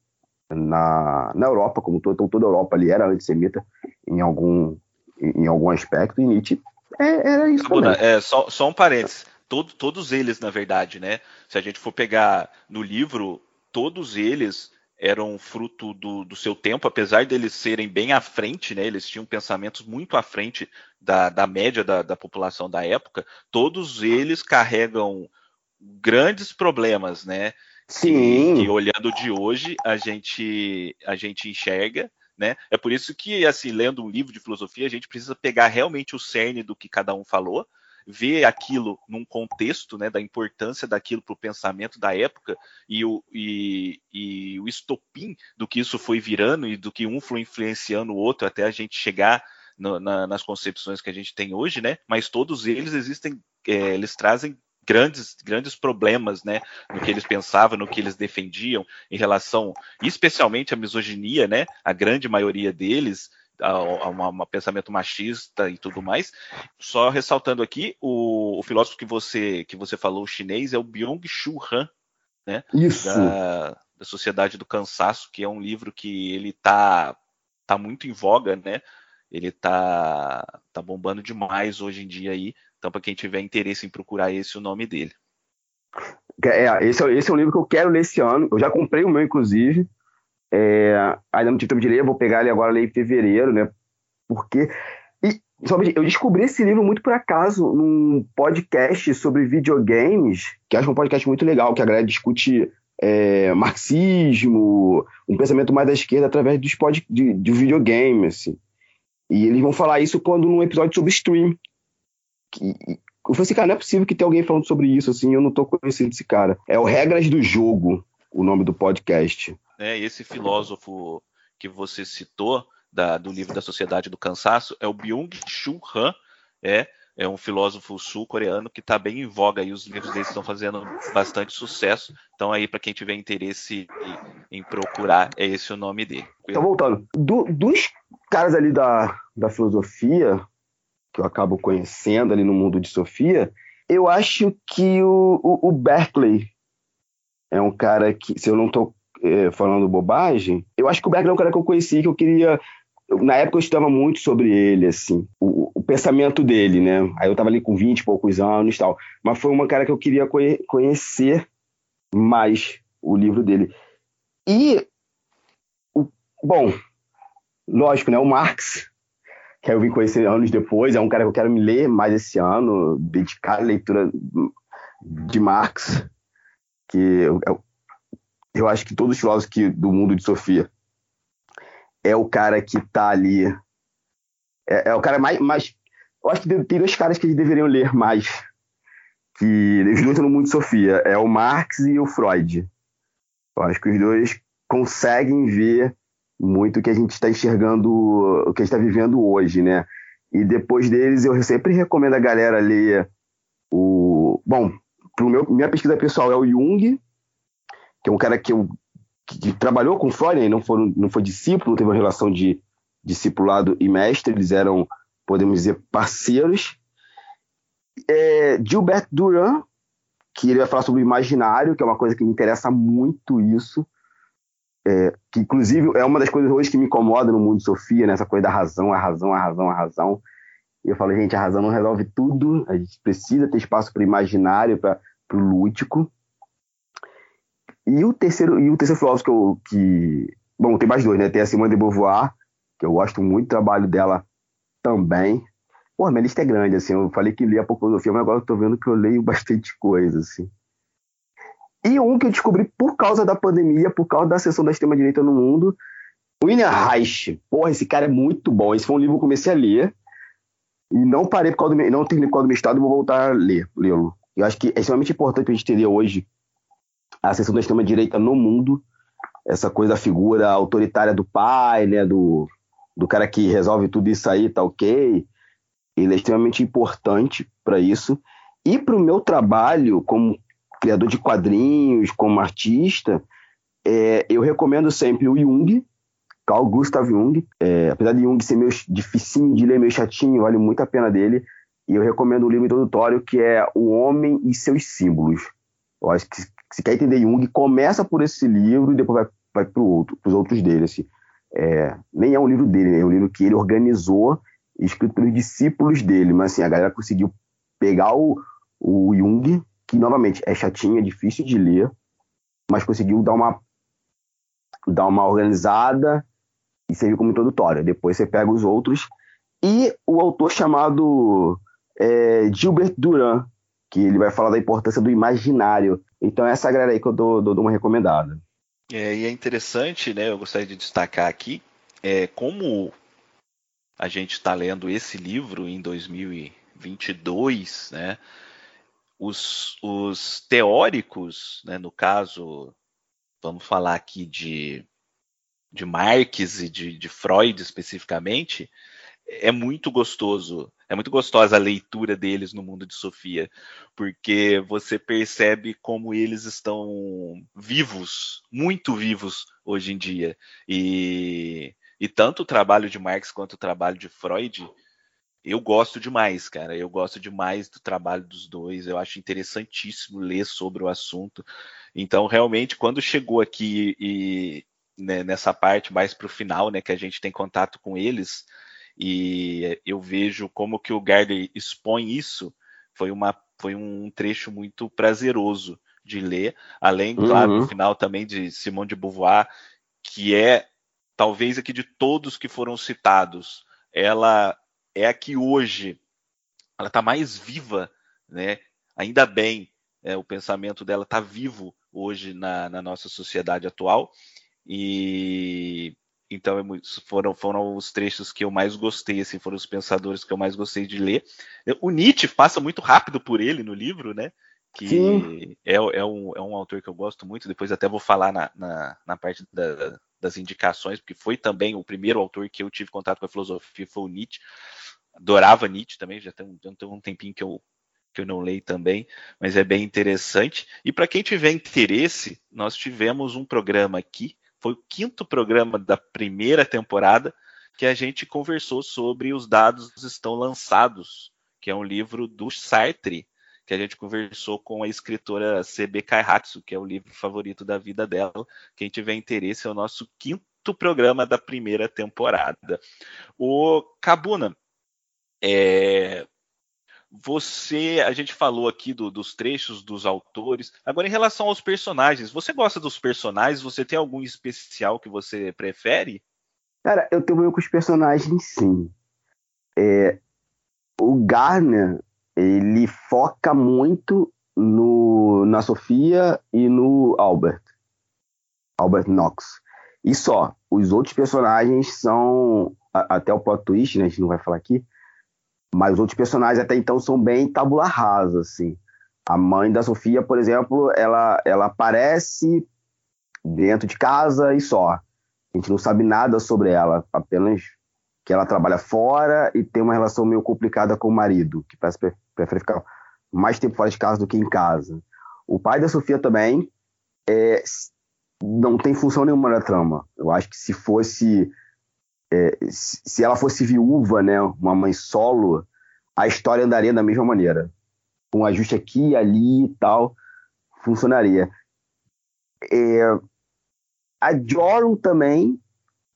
B: na, na Europa, como todo, então toda a Europa ali era antissemita em algum, em algum aspecto, e Nietzsche é, era isso.
A: Abuna, é, só, só um parênteses. Todo, todos eles, na verdade, né? Se a gente for pegar no livro, todos eles eram fruto do, do, seu tempo, apesar deles serem bem à frente, né, eles tinham pensamentos muito à frente da, da média da, da, população da época, todos eles carregam grandes problemas, né?
B: Sim.
A: Que, que olhando de hoje a gente, a gente enxerga. Né? É por isso que, assim, lendo um livro de filosofia, a gente precisa pegar realmente o cerne do que cada um falou, ver aquilo num contexto né, da importância daquilo para o pensamento da época e o, e, e o estopim do que isso foi virando e do que um foi influenciando o outro até a gente chegar no, na, nas concepções que a gente tem hoje, né? Mas todos eles existem, é, eles trazem grandes, grandes problemas, né, no que eles pensavam, no que eles defendiam em relação, especialmente à misoginia, né? A grande maioria deles a, um pensamento machista e tudo mais. Só ressaltando aqui, o, o, filósofo que você que você falou, chinês, é o Byung-Chul Han, né?
B: Isso.
A: Da, da Sociedade do Cansaço, que é um livro que ele tá tá muito em voga, né? Ele tá tá bombando demais hoje em dia aí. Então, para quem tiver interesse em procurar esse, o nome dele.
B: É, esse, é, esse é um livro que eu quero ler esse ano. Eu já comprei o meu, inclusive. É, ainda não tive tempo de ler, vou pegar ele agora ler em fevereiro, né? Porque. E, somente, eu descobri esse livro muito por acaso num podcast sobre videogames, que acho um podcast muito legal, que a galera discute é, marxismo, um pensamento mais da esquerda através dos pod, de, de videogame, assim. E eles vão falar isso quando num episódio sobre stream. Que, eu falei assim, cara, não é possível que tenha alguém falando sobre isso, assim, eu não tô conhecendo esse cara. É o Regras do Jogo, o nome do podcast
A: né? Esse filósofo que você citou da, do livro da Sociedade do Cansaço é o Byung-Chul Han, é, é um filósofo sul-coreano que está bem em voga e os livros dele estão fazendo bastante sucesso. Então aí para quem tiver interesse em, em, procurar, é esse o nome dele.
B: Então voltando, do, dos caras ali da, da filosofia que eu acabo conhecendo ali no mundo de Sofia, eu acho que o, o, o Berkeley é um cara que, se eu não estou é, falando bobagem, eu acho que o Bergman é um cara que eu conheci, que eu queria. Na época eu estudava muito sobre ele, assim, o, o pensamento dele, né? Aí eu estava ali com 20 e poucos anos e tal. Mas foi uma cara que eu queria conhe conhecer mais. o livro dele. E, o, bom, lógico, né? O Marx, que eu vim conhecer anos depois, é um cara que eu quero me ler mais esse ano, dedicar a leitura de Marx, que eu, eu, eu acho que todos os filósofos do mundo de Sofia é o cara que está ali. É, é, o cara mais, mais. Eu acho que tem dois caras que eles deveriam ler mais. Que eles lutam no mundo de Sofia. É o Marx e o Freud. Eu acho que os dois conseguem ver muito o que a gente está enxergando, o que a gente está vivendo hoje, né? E depois deles, eu sempre recomendo a galera ler o. Bom, meu, minha pesquisa pessoal é o Jung, que é um cara que, eu, que, que trabalhou com Freud, né? não, foi, não foi discípulo, teve uma relação de discipulado e mestre, eles eram, podemos dizer, parceiros. É, Gilbert Durand, que ele vai falar sobre o imaginário, que é uma coisa que me interessa muito isso. É, que inclusive é uma das coisas hoje que me incomoda no mundo Sofia, né? essa coisa da razão, a razão, a razão, a razão. E eu falo, gente, a razão não resolve tudo, a gente precisa ter espaço para o imaginário, para o lúdico. E o terceiro, e o terceiro filósofo que, eu, que. Bom, tem mais dois, né? Tem a Simone de Beauvoir, que eu gosto muito do trabalho dela também. Pô, minha lista é grande, assim. Eu falei que lia pouco filosofia, mas agora eu tô vendo que eu leio bastante coisa, assim. E um que eu descobri por causa da pandemia, por causa da sessão da extrema-direita no mundo, William Reich. Porra, esse cara é muito bom. Esse foi um livro que eu comecei a ler. E não parei por causa do, não terminei por causa do meu estado e vou voltar a ler, lê-lo. Eu acho que é extremamente importante a gente entender hoje a sessão da extrema-direita no mundo. Essa coisa da figura autoritária do pai, né? Do, do cara que resolve tudo isso aí, tá ok. Ele é extremamente importante para isso. E para o meu trabalho como criador de quadrinhos, como artista, é, eu recomendo sempre o Jung, Carl Gustav Jung. É, apesar de Jung ser meio dificinho de ler, meio chatinho, vale muito a pena dele. E eu recomendo o livro introdutório que é O Homem e Seus Símbolos. Eu acho que se quer entender Jung, começa por esse livro e depois vai, vai para outro, os outros dele. Assim. É, nem é um livro dele, né? é um livro que ele organizou, escrito pelos discípulos dele. Mas assim, a galera conseguiu pegar o, o Jung que novamente é chatinho, é difícil de ler, mas conseguiu dar uma dar uma organizada e servir como introdutória. Depois você pega os outros e o autor chamado é, Gilbert Duran, que ele vai falar da importância do imaginário. Então essa galera aí que eu dou, dou, dou uma recomendada.
A: É, e é interessante, né? Eu gostaria de destacar aqui é, como a gente está lendo esse livro em 2022, né? os, os teóricos, né, no caso, vamos falar aqui de, de Marx e de, de Freud especificamente, é muito gostoso, é muito gostosa a leitura deles no mundo de Sofia, porque você percebe como eles estão vivos, muito vivos hoje em dia. E, e tanto o trabalho de Marx quanto o trabalho de Freud eu gosto demais, cara. Eu gosto demais do trabalho dos dois. Eu acho interessantíssimo ler sobre o assunto. Então, realmente, quando chegou aqui e né, nessa parte mais para o final, né, que a gente tem contato com eles, e eu vejo como que o Gardner expõe isso, foi, uma, foi um trecho muito prazeroso de ler. Além, uhum. claro, no final também de Simone de Beauvoir, que é talvez aqui de todos que foram citados, ela é a que hoje ela está mais viva, né? Ainda bem, é, o pensamento dela está vivo hoje na, na, nossa sociedade atual e então é foram, foram os trechos que eu mais gostei, assim, foram os pensadores que eu mais gostei de ler. O Nietzsche passa muito rápido por ele no livro, né? Que é, é, um, é um autor que eu gosto muito. Depois até vou falar na, na, na parte da, das indicações, porque foi também o primeiro autor que eu tive contato com a filosofia, foi o Nietzsche. Adorava Nietzsche também, já tem, já tem um tempinho que eu, que eu não leio também, mas é bem interessante. E para quem tiver interesse, nós tivemos um programa aqui, foi o quinto programa da primeira temporada, que a gente conversou sobre Os Dados Estão Lançados, que é um livro do Sartre, que a gente conversou com a escritora C.B. Kaihatsu, que é o livro favorito da vida dela. Quem tiver interesse, é o nosso quinto programa da primeira temporada. O Cabuna, é, você, a gente falou aqui do, dos trechos dos autores. Agora, em relação aos personagens, você gosta dos personagens? Você tem algum especial que você prefere?
B: Cara, eu tenho meio com os personagens, sim. É, o Garner, ele foca muito no, na Sofia e no Albert. Albert Knox. E só. Os outros personagens são. Até o plot twist, né? A gente não vai falar aqui mas os outros personagens até então são bem tabula rasa, assim. A mãe da Sofia, por exemplo, ela, ela aparece dentro de casa e só. A gente não sabe nada sobre ela, apenas que ela trabalha fora e tem uma relação meio complicada com o marido, que parece prefere ficar mais tempo fora de casa do que em casa. O pai da Sofia também é, não tem função nenhuma na trama. Eu acho que se fosse é, se ela fosse viúva, né, uma mãe solo, a história andaria da mesma maneira. Um ajuste aqui ali e tal, funcionaria. É, a Jorum também,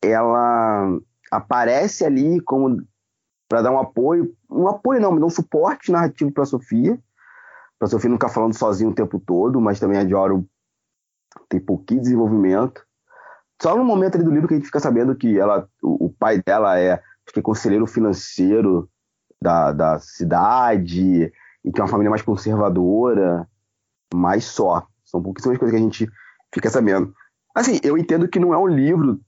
B: ela aparece ali como para dar um apoio, um apoio não, um suporte narrativo para Sofia, para Sofia não ficar falando sozinha o tempo todo, mas também a Jorum tem pouquinho desenvolvimento. Só no momento do livro que a gente fica sabendo que ela, o, o pai dela é, é conselheiro financeiro da, da cidade e que é uma família mais conservadora, mas só. São pouquíssimas coisas que a gente fica sabendo. Assim, eu entendo que não é um livro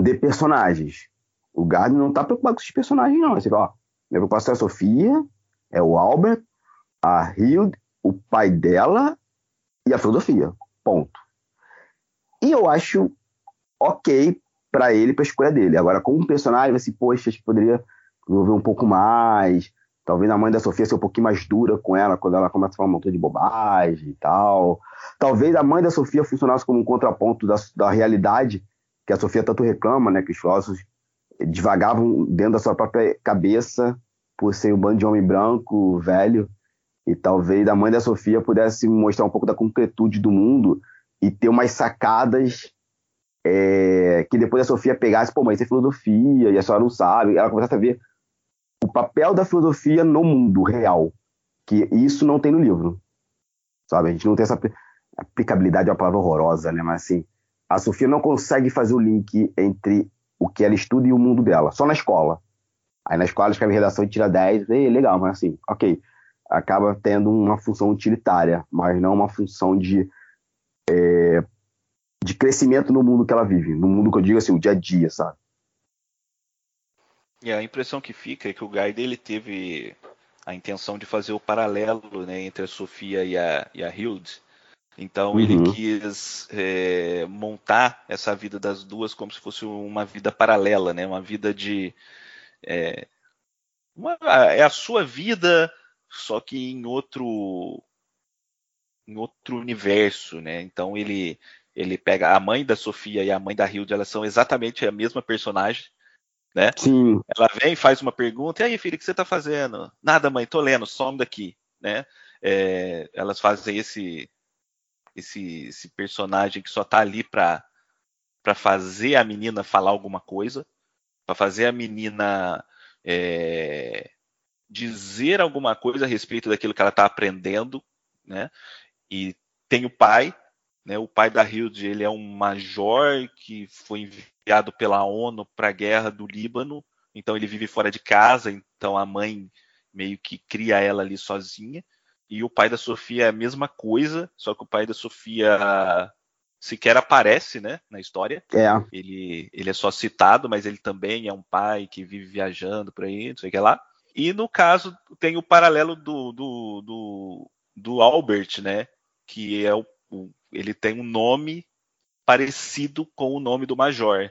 B: de personagens. O Gardner não tá preocupado com esses personagens, não. Assim, ó, minha preocupação é a Sofia, é o Albert, a Hilde, o pai dela e a filosofia. Ponto. E eu acho ok para ele, para escolha dele. Agora, como personagem, assim, poxa, acho que poderia desenvolver um pouco mais. Talvez a mãe da Sofia seja um pouquinho mais dura com ela quando ela começa a falar um montão de bobagem e tal. Talvez a mãe da Sofia funcionasse como um contraponto da, da realidade que a Sofia tanto reclama, né? Que os filósofos devagavam dentro da sua própria cabeça por ser um bando de homem branco, velho. E talvez a mãe da Sofia pudesse mostrar um pouco da concretude do mundo e ter umas sacadas é, que depois a Sofia pegasse, pô, mas isso é filosofia, e a senhora não sabe, ela começasse a ver o papel da filosofia no mundo real, que isso não tem no livro, sabe? A gente não tem essa aplicabilidade, é uma palavra horrorosa, né? Mas assim, a Sofia não consegue fazer o link entre o que ela estuda e o mundo dela, só na escola. Aí na escola escreve redação e tira 10, e legal, mas assim, ok, acaba tendo uma função utilitária, mas não uma função de é, de crescimento no mundo que ela vive, no mundo que eu digo assim, o dia a dia, sabe?
A: E a impressão que fica é que o Guy dele teve a intenção de fazer o paralelo né, entre a Sofia e a, e a Hilde. Então uhum. ele quis é, montar essa vida das duas como se fosse uma vida paralela, né? Uma vida de é, uma, é a sua vida, só que em outro em outro universo, né? Então ele ele pega a mãe da Sofia e a mãe da Hilde, elas são exatamente a mesma personagem, né?
B: Sim.
A: Ela vem, faz uma pergunta, e aí, filho, o que você tá fazendo? Nada, mãe, tô lendo, some daqui, né? É, elas fazem esse, esse, esse personagem que só tá ali para para fazer a menina falar alguma coisa, para fazer a menina é, dizer alguma coisa a respeito daquilo que ela está aprendendo, né? E tem o pai, né? O pai da Hilde ele é um major que foi enviado pela ONU para a guerra do Líbano, então ele vive fora de casa, então a mãe meio que cria ela ali sozinha. E o pai da Sofia é a mesma coisa, só que o pai da Sofia sequer aparece, né, na história.
B: É.
A: Ele, ele é só citado, mas ele também é um pai que vive viajando por aí, não sei o que lá. E no caso tem o paralelo do, do, do, do Albert, né, que é o, o ele tem um nome parecido com o nome do Major.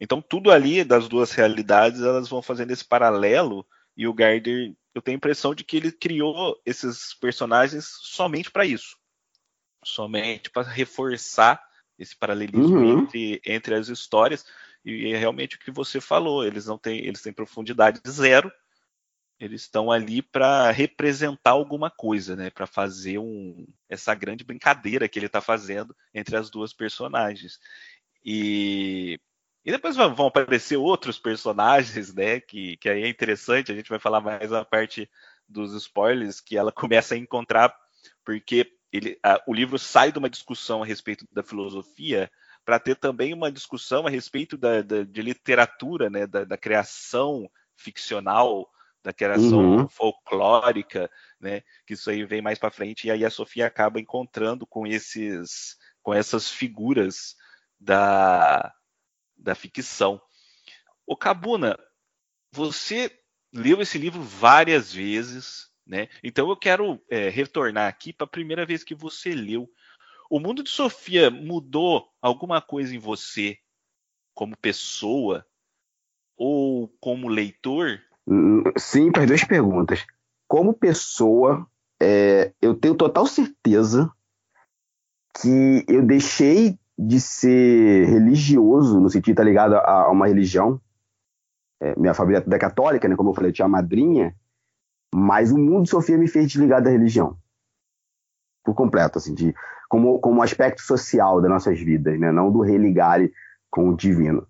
A: Então tudo ali das duas realidades elas vão fazendo esse paralelo e o Gardner eu tenho a impressão de que ele criou esses personagens somente para isso, somente para reforçar esse paralelismo uhum. entre, entre as histórias e é realmente o que você falou, eles não têm eles têm profundidade zero eles estão ali para representar alguma coisa, né? Para fazer um, essa grande brincadeira que ele está fazendo entre as duas personagens. E, e depois vão aparecer outros personagens, né? Que, que aí é interessante. A gente vai falar mais a parte dos spoilers que ela começa a encontrar, porque ele, a, o livro sai de uma discussão a respeito da filosofia para ter também uma discussão a respeito da, da de literatura, né, da, da, criação ficcional, da criação uhum. folclórica, né, que isso aí vem mais para frente e aí a Sofia acaba encontrando com esses, com essas figuras da, da ficção. O Cabuna, você leu esse livro várias vezes, né? Então eu quero é, retornar aqui para a primeira vez que você leu. O mundo de Sofia mudou alguma coisa em você como pessoa ou como leitor?
B: Sim, para as duas perguntas. Como pessoa, é, eu tenho total certeza que eu deixei de ser religioso, no sentido estar ligado a, a uma religião. É, minha família é católica, né? Como eu falei, eu tinha uma madrinha. Mas o mundo de Sofia me fez desligar da religião. Por completo, assim, de, como, como aspecto social das nossas vidas, né? Não do religar com o divino.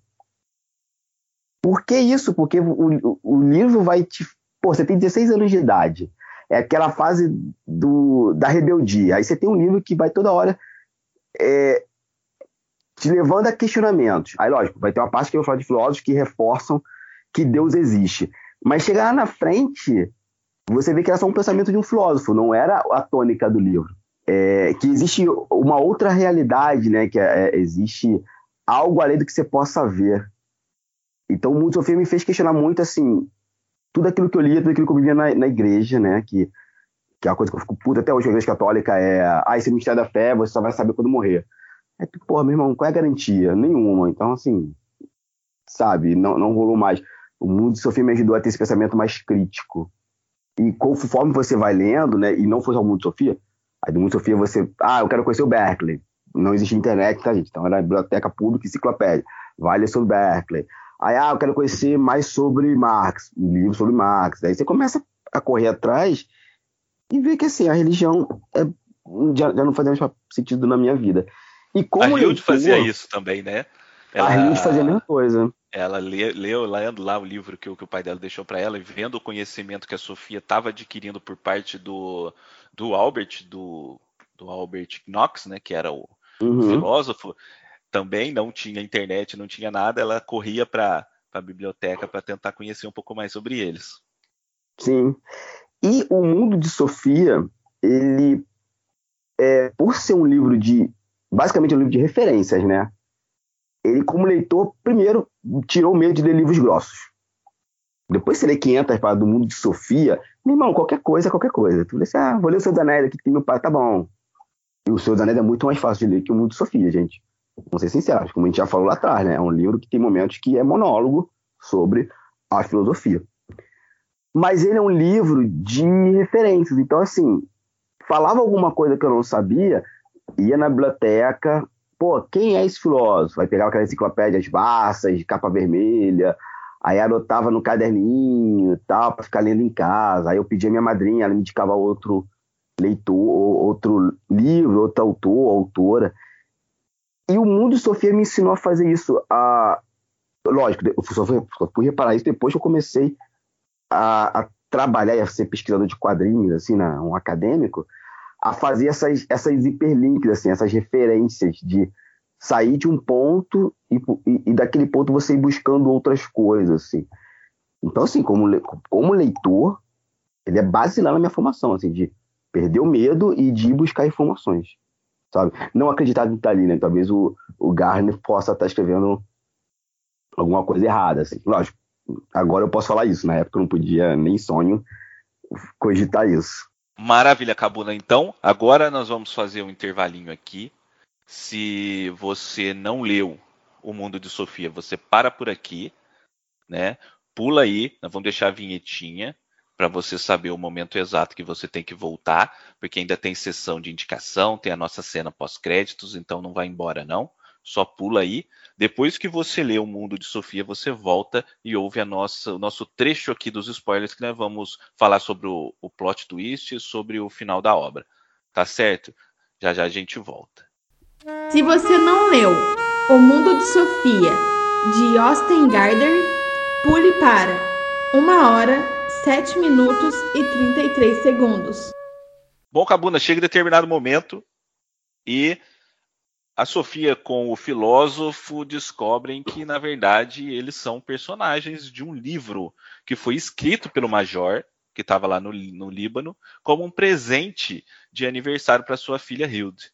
B: Por que isso? Porque o, o, livro vai te. Pô, você tem 16 anos de idade. É aquela fase do, da rebeldia. Aí você tem um livro que vai toda hora é, te levando a questionamentos. Aí, lógico, vai ter uma parte que eu vou falar de filósofos que reforçam que Deus existe. Mas chegar lá na frente, você vê que era só um pensamento de um filósofo, não era a tônica do livro. É, que existe uma outra realidade, né? Que é, é existe algo além do que você possa ver. Então, o Mundo Sofia me fez questionar muito, assim, tudo aquilo que eu lia, tudo aquilo que eu vivia na, na igreja, né? Que, que é uma coisa que eu fico puto até hoje, a igreja católica é, ah, esse mistério da fé, você só vai saber quando morrer. É, porra, meu irmão, qual é a garantia? Nenhuma. Então, assim, sabe, não, não rolou mais. O Mundo Sofia me ajudou a ter esse pensamento mais crítico. E conforme você vai lendo, né, e não foi só o Mundo Sofia, aí do Mundo Sofia você, ah, eu quero conhecer o Berkeley. Não existia internet, tá, gente? Então era biblioteca pública, enciclopédia. Vai ler sobre Berkeley. Aí, ah, eu quero conhecer mais sobre Marx, um livro sobre Marx. Aí você começa a correr atrás e ver que, assim, a religião é, já, já não faz mais sentido na minha vida.
A: E como a Hilde fazia isso também, né?
B: Ela... A Hilde fazia a mesma coisa
A: ela leu, lendo lá o livro que, que o pai dela deixou para ela e vendo o conhecimento que a Sofia estava adquirindo por parte do, do Albert, do, do Albert Knox, né, que era o uhum. filósofo, também não tinha internet, não tinha nada, ela corria para a biblioteca para tentar conhecer um pouco mais sobre eles.
B: Sim. E o mundo de Sofia, ele, é, por ser um livro de, basicamente um livro de referências, né? ele, como leitor, primeiro tirou o medo de ler livros grossos. Depois você lê 500 para do mundo de Sofia, meu irmão, qualquer coisa qualquer coisa. Tu lê assim, ah, vou ler o Seu Anéis aqui que tem meu pai, tá bom. E o Seu Anéis é muito mais fácil de ler que o mundo de Sofia, gente. Vamos ser sinceros, como a gente já falou lá atrás, né? É um livro que tem momentos que é monólogo sobre a filosofia. Mas ele é um livro de referências. Então, assim, falava alguma coisa que eu não sabia, ia na biblioteca, pô, quem é esse filósofo? Vai pegar aquela enciclopédia, as Barças, de capa vermelha, aí anotava no caderninho e tal, para ficar lendo em casa. Aí eu pedia minha madrinha, ela me indicava outro leitor, outro livro, outro autor, autora. E o Mundo Sofia me ensinou a fazer isso. A... Lógico, eu só fui, só fui reparar isso depois que eu comecei a, a trabalhar e a ser pesquisador de quadrinhos, assim, né, um acadêmico a fazer essas, essas hiperlinks, assim, essas referências de sair de um ponto e, e, e, daquele ponto você ir buscando outras coisas, assim. Então, assim, como, como leitor, ele é basilar na minha formação, assim, de perder o medo e de ir buscar informações, sabe? Não acreditar em estar ali, né? Talvez o, o Garner possa estar escrevendo alguma coisa errada, assim. Lógico, agora eu posso falar isso, na época eu não podia nem sonho cogitar isso.
A: Maravilha, Cabuna. Então, agora nós vamos fazer um intervalinho aqui. Se você não leu O Mundo de Sofia, você para por aqui, né? Pula aí, nós vamos deixar a vinhetinha para você saber o momento exato que você tem que voltar, porque ainda tem sessão de indicação, tem a nossa cena pós-créditos, então não vai embora não só pula aí. Depois que você lê o Mundo de Sofia, você volta e ouve a nossa, o nosso trecho aqui dos spoilers, que nós vamos falar sobre o, o plot twist e sobre o final da obra. Tá certo? Já já a gente volta.
C: Se você não leu O Mundo de Sofia, de Austin Gardner, pule para uma hora 7 minutos e 33 segundos.
A: Bom, Cabuna, chega em determinado momento e a Sofia com o filósofo descobrem que, na verdade, eles são personagens de um livro que foi escrito pelo Major, que estava lá no, no, Líbano, como um presente de aniversário para sua filha Hilde.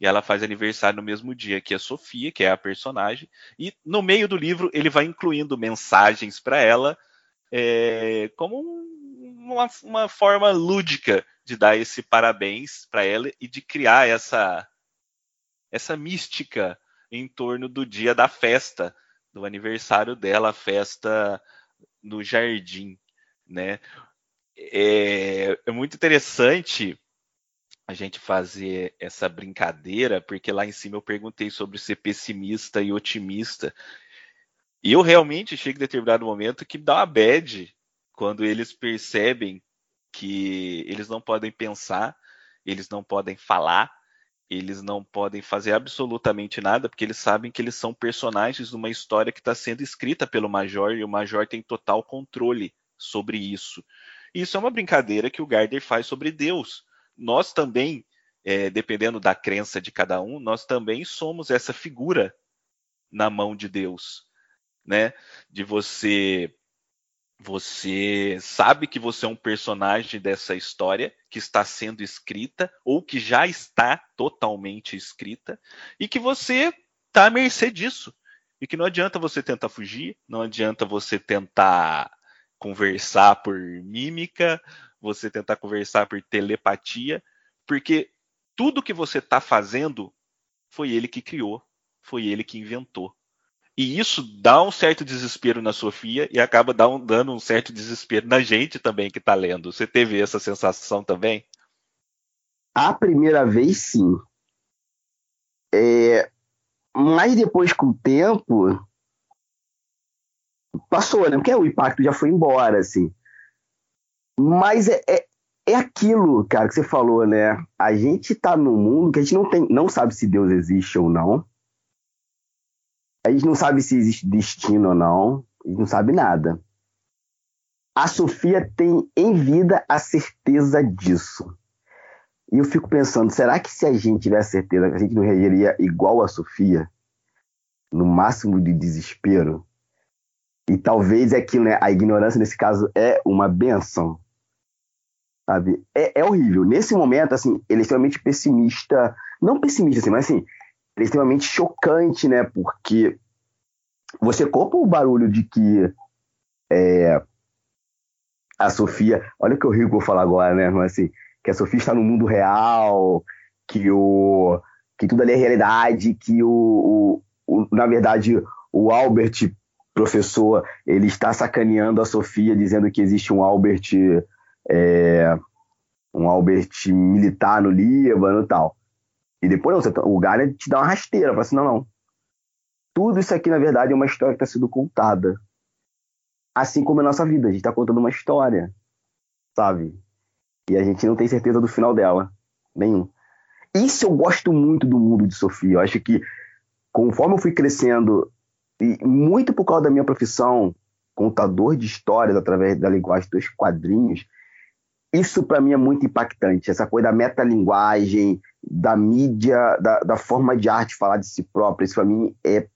A: E ela faz aniversário no mesmo dia que a Sofia, que é a personagem, e no meio do livro ele vai incluindo mensagens para ela, é, como uma, uma forma lúdica de dar esse parabéns para ela e de criar essa essa mística em torno do dia da festa, do aniversário dela, a festa no jardim, né? É, é muito interessante a gente fazer essa brincadeira, porque lá em cima eu perguntei sobre ser pessimista e otimista. E eu realmente chego em determinado momento que dá uma bad quando eles percebem que eles não podem pensar, eles não podem falar, eles não podem fazer absolutamente nada, porque eles sabem que eles são personagens de uma história que está sendo escrita pelo Major e o Major tem total controle sobre isso. Isso é uma brincadeira que o Gardner faz sobre Deus. Nós também, é, dependendo da crença de cada um, nós também somos essa figura na mão de Deus, né? De você você sabe que você é um personagem dessa história que está sendo escrita ou que já está totalmente escrita e que você está à mercê disso. E que não adianta você tentar fugir, não adianta você tentar conversar por mímica, você tentar conversar por telepatia, porque tudo que você está fazendo foi ele que criou, foi ele que inventou. E isso dá um certo desespero na Sofia e acaba dando um certo desespero na gente também que está lendo. Você teve essa sensação também?
B: A primeira vez, sim. É... Mas depois, com o tempo, passou, né? Porque o impacto já foi embora, assim. Mas é, é, é aquilo, cara, que você falou, né? A gente tá num mundo que a gente não, tem, não sabe se Deus existe ou não. A gente não sabe se existe destino ou não. A gente não sabe nada. A Sofia tem em vida a certeza disso. E eu fico pensando, será que se a gente tivesse certeza, a gente não reagiria igual a Sofia? No máximo de desespero? E talvez é que né, a ignorância nesse caso é uma benção. Sabe? É, é horrível. Nesse momento, assim, ele é extremamente pessimista. Não pessimista, assim, mas assim, extremamente chocante, né? Porque você compra o barulho de que é, a Sofia. Olha o que eu rio vou falar agora, né? Mas assim, que a Sofia está no mundo real, que o que tudo ali é realidade, que o, o, o na verdade o Albert professor ele está sacaneando a Sofia dizendo que existe um Albert é, um Albert militar no Líbano e tal. E depois você, tá, o Garner te dá uma rasteira, fala assim, não, não. Tudo isso aqui, na verdade, é uma história que está sendo contada. Assim como a nossa vida, a gente está contando uma história, sabe? E a gente não tem certeza do final dela. Nenhum. Isso eu gosto muito do mundo de Sofia. Eu acho que, conforme eu fui crescendo, e muito por causa da minha profissão, contador de histórias através da linguagem dos quadrinhos, isso para mim é muito impactante. Essa coisa da metalinguagem, da mídia, da, da forma de arte falar de si própria, isso para mim é,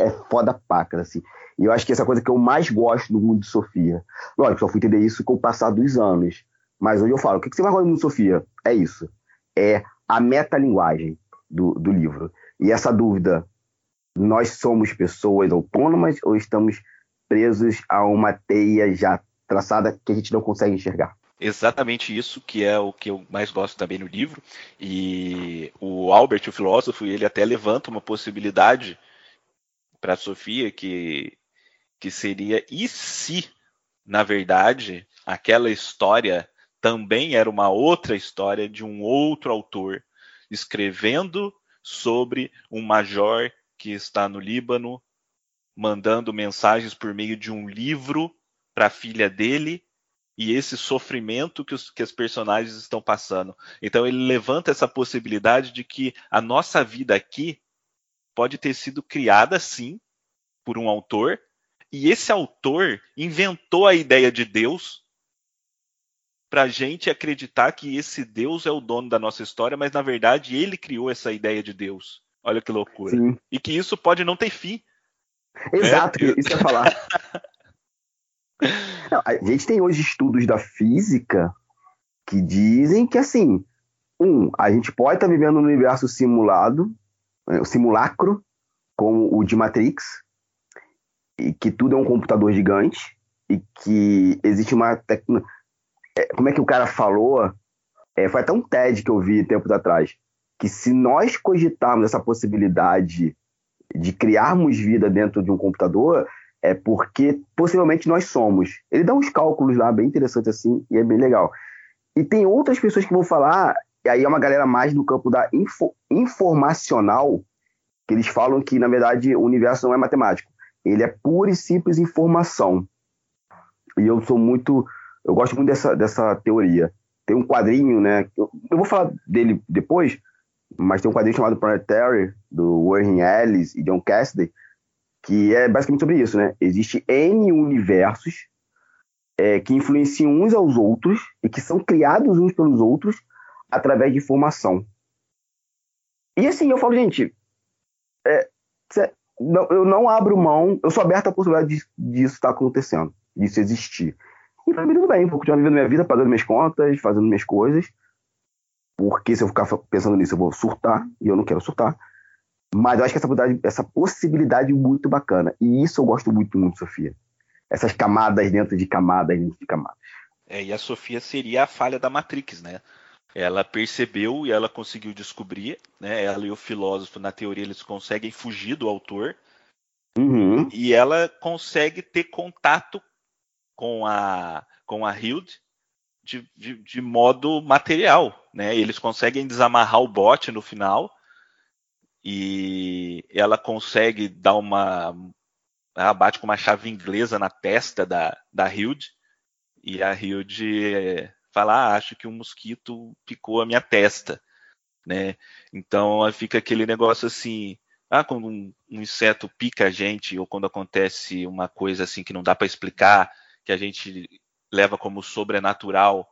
B: é foda paca, assim. E eu acho que essa coisa que eu mais gosto do mundo de Sofia. Lógico, só fui entender isso com o passar dos anos. Mas hoje eu falo, o que você mais gosta do mundo de Sofia? É isso. É a metalinguagem do, do livro. E essa dúvida, nós somos pessoas autônomas ou estamos presos a uma teia já traçada que a gente não consegue enxergar?
A: Exatamente isso que é o que eu mais gosto também no livro. E o Albert, o filósofo, ele até levanta uma possibilidade para Sofia que, que seria e se, na verdade, aquela história também era uma outra história de um outro autor escrevendo sobre um major que está no Líbano, mandando mensagens por meio de um livro para a filha dele e esse sofrimento que os, que os personagens estão passando. Então ele levanta essa possibilidade de que a nossa vida aqui pode ter sido criada sim por um autor, e esse autor inventou a ideia de Deus para a gente acreditar que esse Deus é o dono da nossa história, mas na verdade ele criou essa ideia de Deus. Olha que loucura. Sim. E que isso pode não ter fim.
B: Exato, né? isso ia falar. não, a gente tem hoje estudos da física que dizem que assim, um, a gente pode estar tá vivendo um universo simulado, né, o simulacro, como o de Matrix, e que tudo é um computador gigante, e que existe uma tecnologia. É, como é que o cara falou? É, foi até um TED que eu vi tempos atrás. Que se nós cogitarmos essa possibilidade de criarmos vida dentro de um computador, é porque possivelmente nós somos. Ele dá uns cálculos lá bem interessantes assim, e é bem legal. E tem outras pessoas que vão falar, e aí é uma galera mais do campo da info, informacional, que eles falam que, na verdade, o universo não é matemático. Ele é pura e simples informação. E eu sou muito. Eu gosto muito dessa, dessa teoria. Tem um quadrinho, né? Eu, eu vou falar dele depois, mas tem um quadrinho chamado Planetary, do Warren Ellis e John Cassidy, que é basicamente sobre isso, né? Existe N universos é, que influenciam uns aos outros e que são criados uns pelos outros através de informação. E assim, eu falo, gente, é, não, eu não abro mão, eu sou aberto à possibilidade disso estar acontecendo, disso existir. E pra mim tudo bem, vou continuar vivendo minha vida, pagando minhas contas, fazendo minhas coisas, porque se eu ficar pensando nisso eu vou surtar, e eu não quero surtar. Mas eu acho que essa possibilidade, essa possibilidade é muito bacana. E isso eu gosto muito, muito, Sofia. Essas camadas dentro de camadas dentro de camadas.
A: É, e a Sofia seria a falha da Matrix, né? Ela percebeu e ela conseguiu descobrir, né? Ela e o filósofo, na teoria, eles conseguem fugir do autor.
B: Uhum.
A: E ela consegue ter contato com a, com a Hilde de, de, de, modo material, né? Eles conseguem desamarrar o bot no final e ela consegue dar uma ela bate com uma chave inglesa na testa da, da Hilde e a Hilde fala, ah, acho que um mosquito picou a minha testa, né? Então fica aquele negócio assim, ah, quando um, um inseto pica a gente ou quando acontece uma coisa assim que não dá para explicar, que a gente leva como sobrenatural,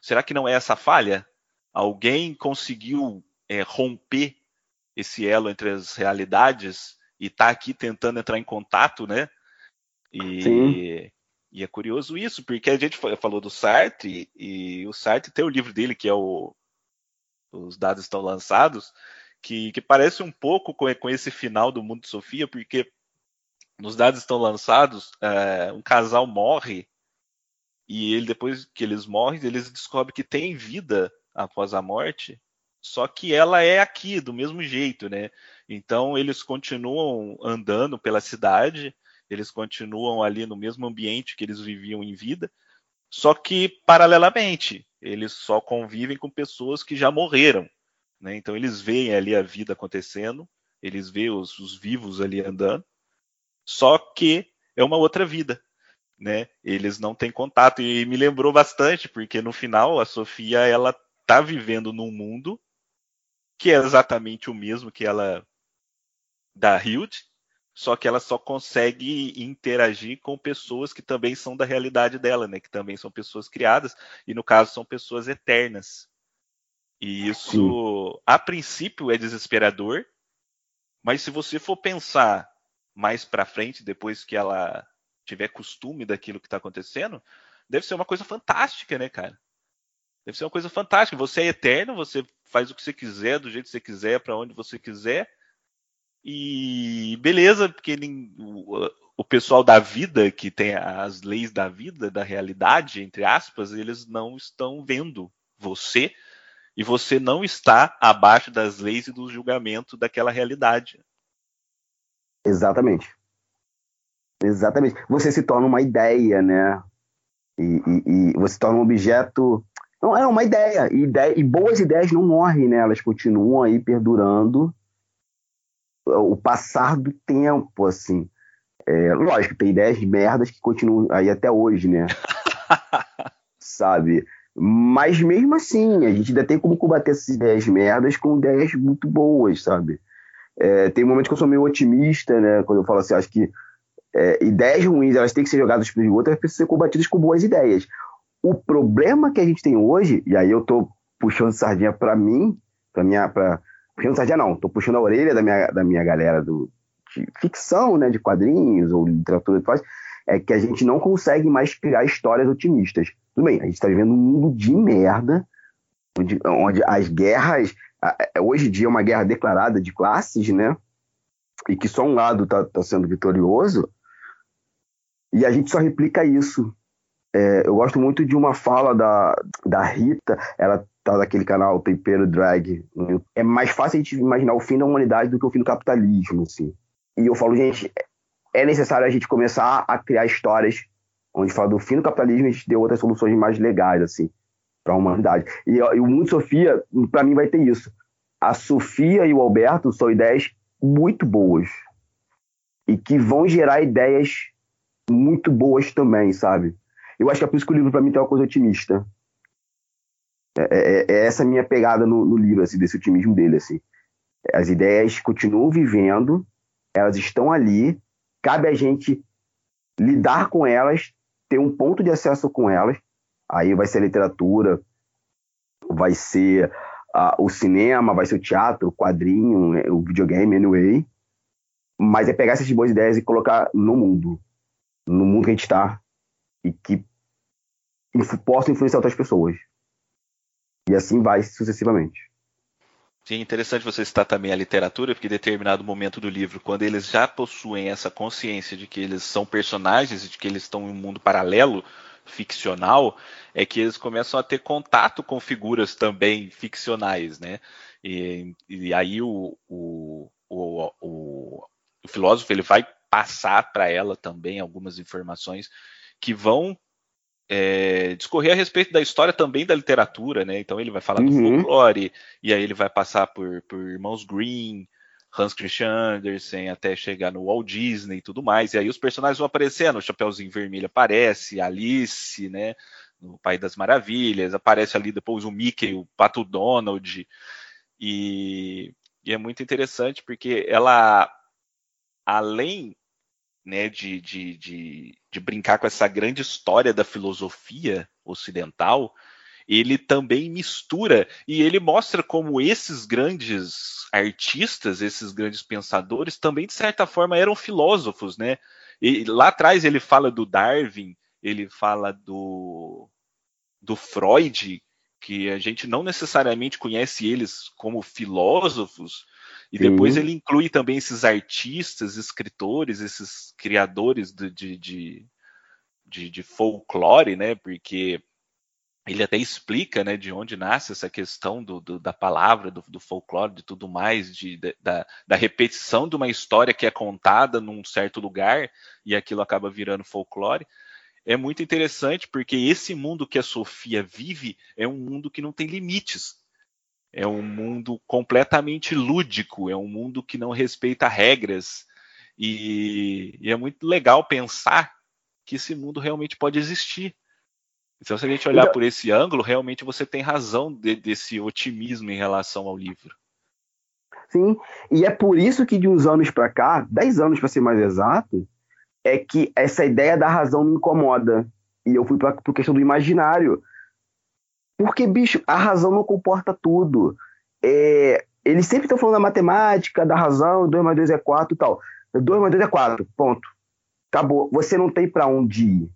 A: será que não é essa falha? Alguém conseguiu é, romper esse elo entre as realidades e está aqui tentando entrar em contato, né? E, Sim. E é curioso isso, porque a gente falou do Sartre, e o Sartre tem o livro dele, que é o Os Dados Estão Lançados, que, que parece um pouco com, com esse final do Mundo de Sofia, porque nos dados estão lançados, é, um casal morre, e ele depois que eles morrem, eles descobrem que tem vida após a morte, só que ela é aqui, do mesmo jeito, né? Então eles continuam andando pela cidade, eles continuam ali no mesmo ambiente que eles viviam em vida, só que paralelamente, eles só convivem com pessoas que já morreram. Né? Então eles veem ali a vida acontecendo, eles veem os, os vivos ali andando, só que é uma outra vida. Né? Eles não têm contato e me lembrou bastante porque no final a Sofia ela tá vivendo num mundo que é exatamente o mesmo que ela da Hilde, só que ela só consegue interagir com pessoas que também são da realidade dela, né? Que também são pessoas criadas e no caso são pessoas eternas. E isso, Sim. a princípio, é desesperador, mas se você for pensar mais para frente, depois que ela tiver costume daquilo que está acontecendo, deve ser uma coisa fantástica, né, cara? Deve ser uma coisa fantástica. Você é eterno, você faz o que você quiser, do jeito que você quiser, para onde você quiser e beleza, porque o, o pessoal da vida, que tem as leis da vida, da realidade, entre aspas, eles não estão vendo você e você não está abaixo das leis e do julgamento daquela realidade.
B: Exatamente. Exatamente. Você se torna uma ideia, né? E, e, e você se torna um objeto. Não, é uma ideia. E, ideia. e boas ideias não morrem, né? Elas continuam aí perdurando o passar do tempo, assim. É, lógico, tem ideias merdas que continuam aí até hoje, né? Sabe? Mas mesmo assim, a gente ainda tem como combater essas ideias merdas com ideias muito boas, sabe? É, tem momentos que eu sou meio otimista, né? Quando eu falo assim, acho que é, ideias ruins elas têm que ser jogadas para o elas precisam ser combatidas com boas ideias. O problema que a gente tem hoje, e aí eu tô puxando sardinha para mim, para minha, para puxando sardinha não, tô puxando a orelha da minha, da minha galera do de ficção, né, de quadrinhos ou literatura que é que a gente não consegue mais criar histórias otimistas. Tudo bem, a gente está vivendo um mundo de merda, onde, onde as guerras, hoje em dia é uma guerra declarada de classes, né? E que só um lado está tá sendo vitorioso, e a gente só replica isso. É, eu gosto muito de uma fala da, da Rita, ela tá naquele canal Tempero Drag. É mais fácil a gente imaginar o fim da humanidade do que o fim do capitalismo, assim. E eu falo, gente, é necessário a gente começar a criar histórias onde fala do fim do capitalismo e a gente dê outras soluções mais legais, assim, para a humanidade. E, e o Mundo Sofia, para mim, vai ter isso. A Sofia e o Alberto são ideias muito boas e que vão gerar ideias muito boas também, sabe? Eu acho que é por isso que o livro, para mim, tem uma coisa otimista. É, é, é essa minha pegada no, no, livro, assim, desse otimismo dele, assim. As ideias continuam vivendo, elas estão ali, cabe a gente lidar com elas, ter um ponto de acesso com elas. Aí vai ser a literatura, vai ser uh, o cinema, vai ser o teatro, o quadrinho, né, o videogame, anyway. Mas é pegar essas boas ideias e colocar no mundo, no mundo que a gente está, e que possa influenciar outras pessoas. E assim vai sucessivamente.
A: Sim, interessante você citar também a literatura, porque em determinado momento do livro, quando eles já possuem essa consciência de que eles são personagens e de que eles estão em um mundo paralelo, ficcional, é que eles começam a ter contato com figuras também ficcionais, né? E, e aí o, o, o, o filósofo ele vai passar para ela também algumas informações que vão é, discorrer a respeito da história também da literatura, né? Então ele vai falar uhum. do folclore, e aí ele vai passar por, por Irmãos Green, Hans Christian Andersen, até chegar no Walt Disney e tudo mais. E aí os personagens vão aparecendo, o Chapeuzinho Vermelho aparece, Alice, né? No Pai das Maravilhas, aparece ali depois o Mickey, o Pato Donald, e, e é muito interessante porque ela, além né, de, de, de, de, brincar com essa grande história da filosofia ocidental, ele também mistura e ele mostra como esses grandes artistas, esses grandes pensadores, também de certa forma eram filósofos, né? E lá atrás ele fala do Darwin, ele fala do, do Freud, que a gente não necessariamente conhece eles como filósofos, e Sim. depois ele inclui também esses artistas, escritores, esses criadores de, de, de, de, de folclore, né? Porque ele até explica né, de onde nasce essa questão do, do da palavra, do, do, folclore, de tudo mais, de, da, da, repetição de uma história que é contada num certo lugar e aquilo acaba virando folclore. É muito interessante porque esse mundo que a Sofia vive é um mundo que não tem limites é um mundo completamente lúdico, é um mundo que não respeita regras. E, e, é muito legal pensar que esse mundo realmente pode existir. Então, se a gente olhar então, por esse ângulo, realmente você tem razão de, desse otimismo em relação ao livro.
B: Sim, e é por isso que de uns anos para cá, 10 anos para ser mais exato, é que essa ideia da razão me incomoda. E eu fui para a questão do imaginário. Porque, bicho, a razão não comporta tudo. É, eles sempre estão falando da matemática, da razão, 2 mais 2 é 4 e tal. 2 mais 2 é 4, ponto. Acabou. Você não tem para onde ir.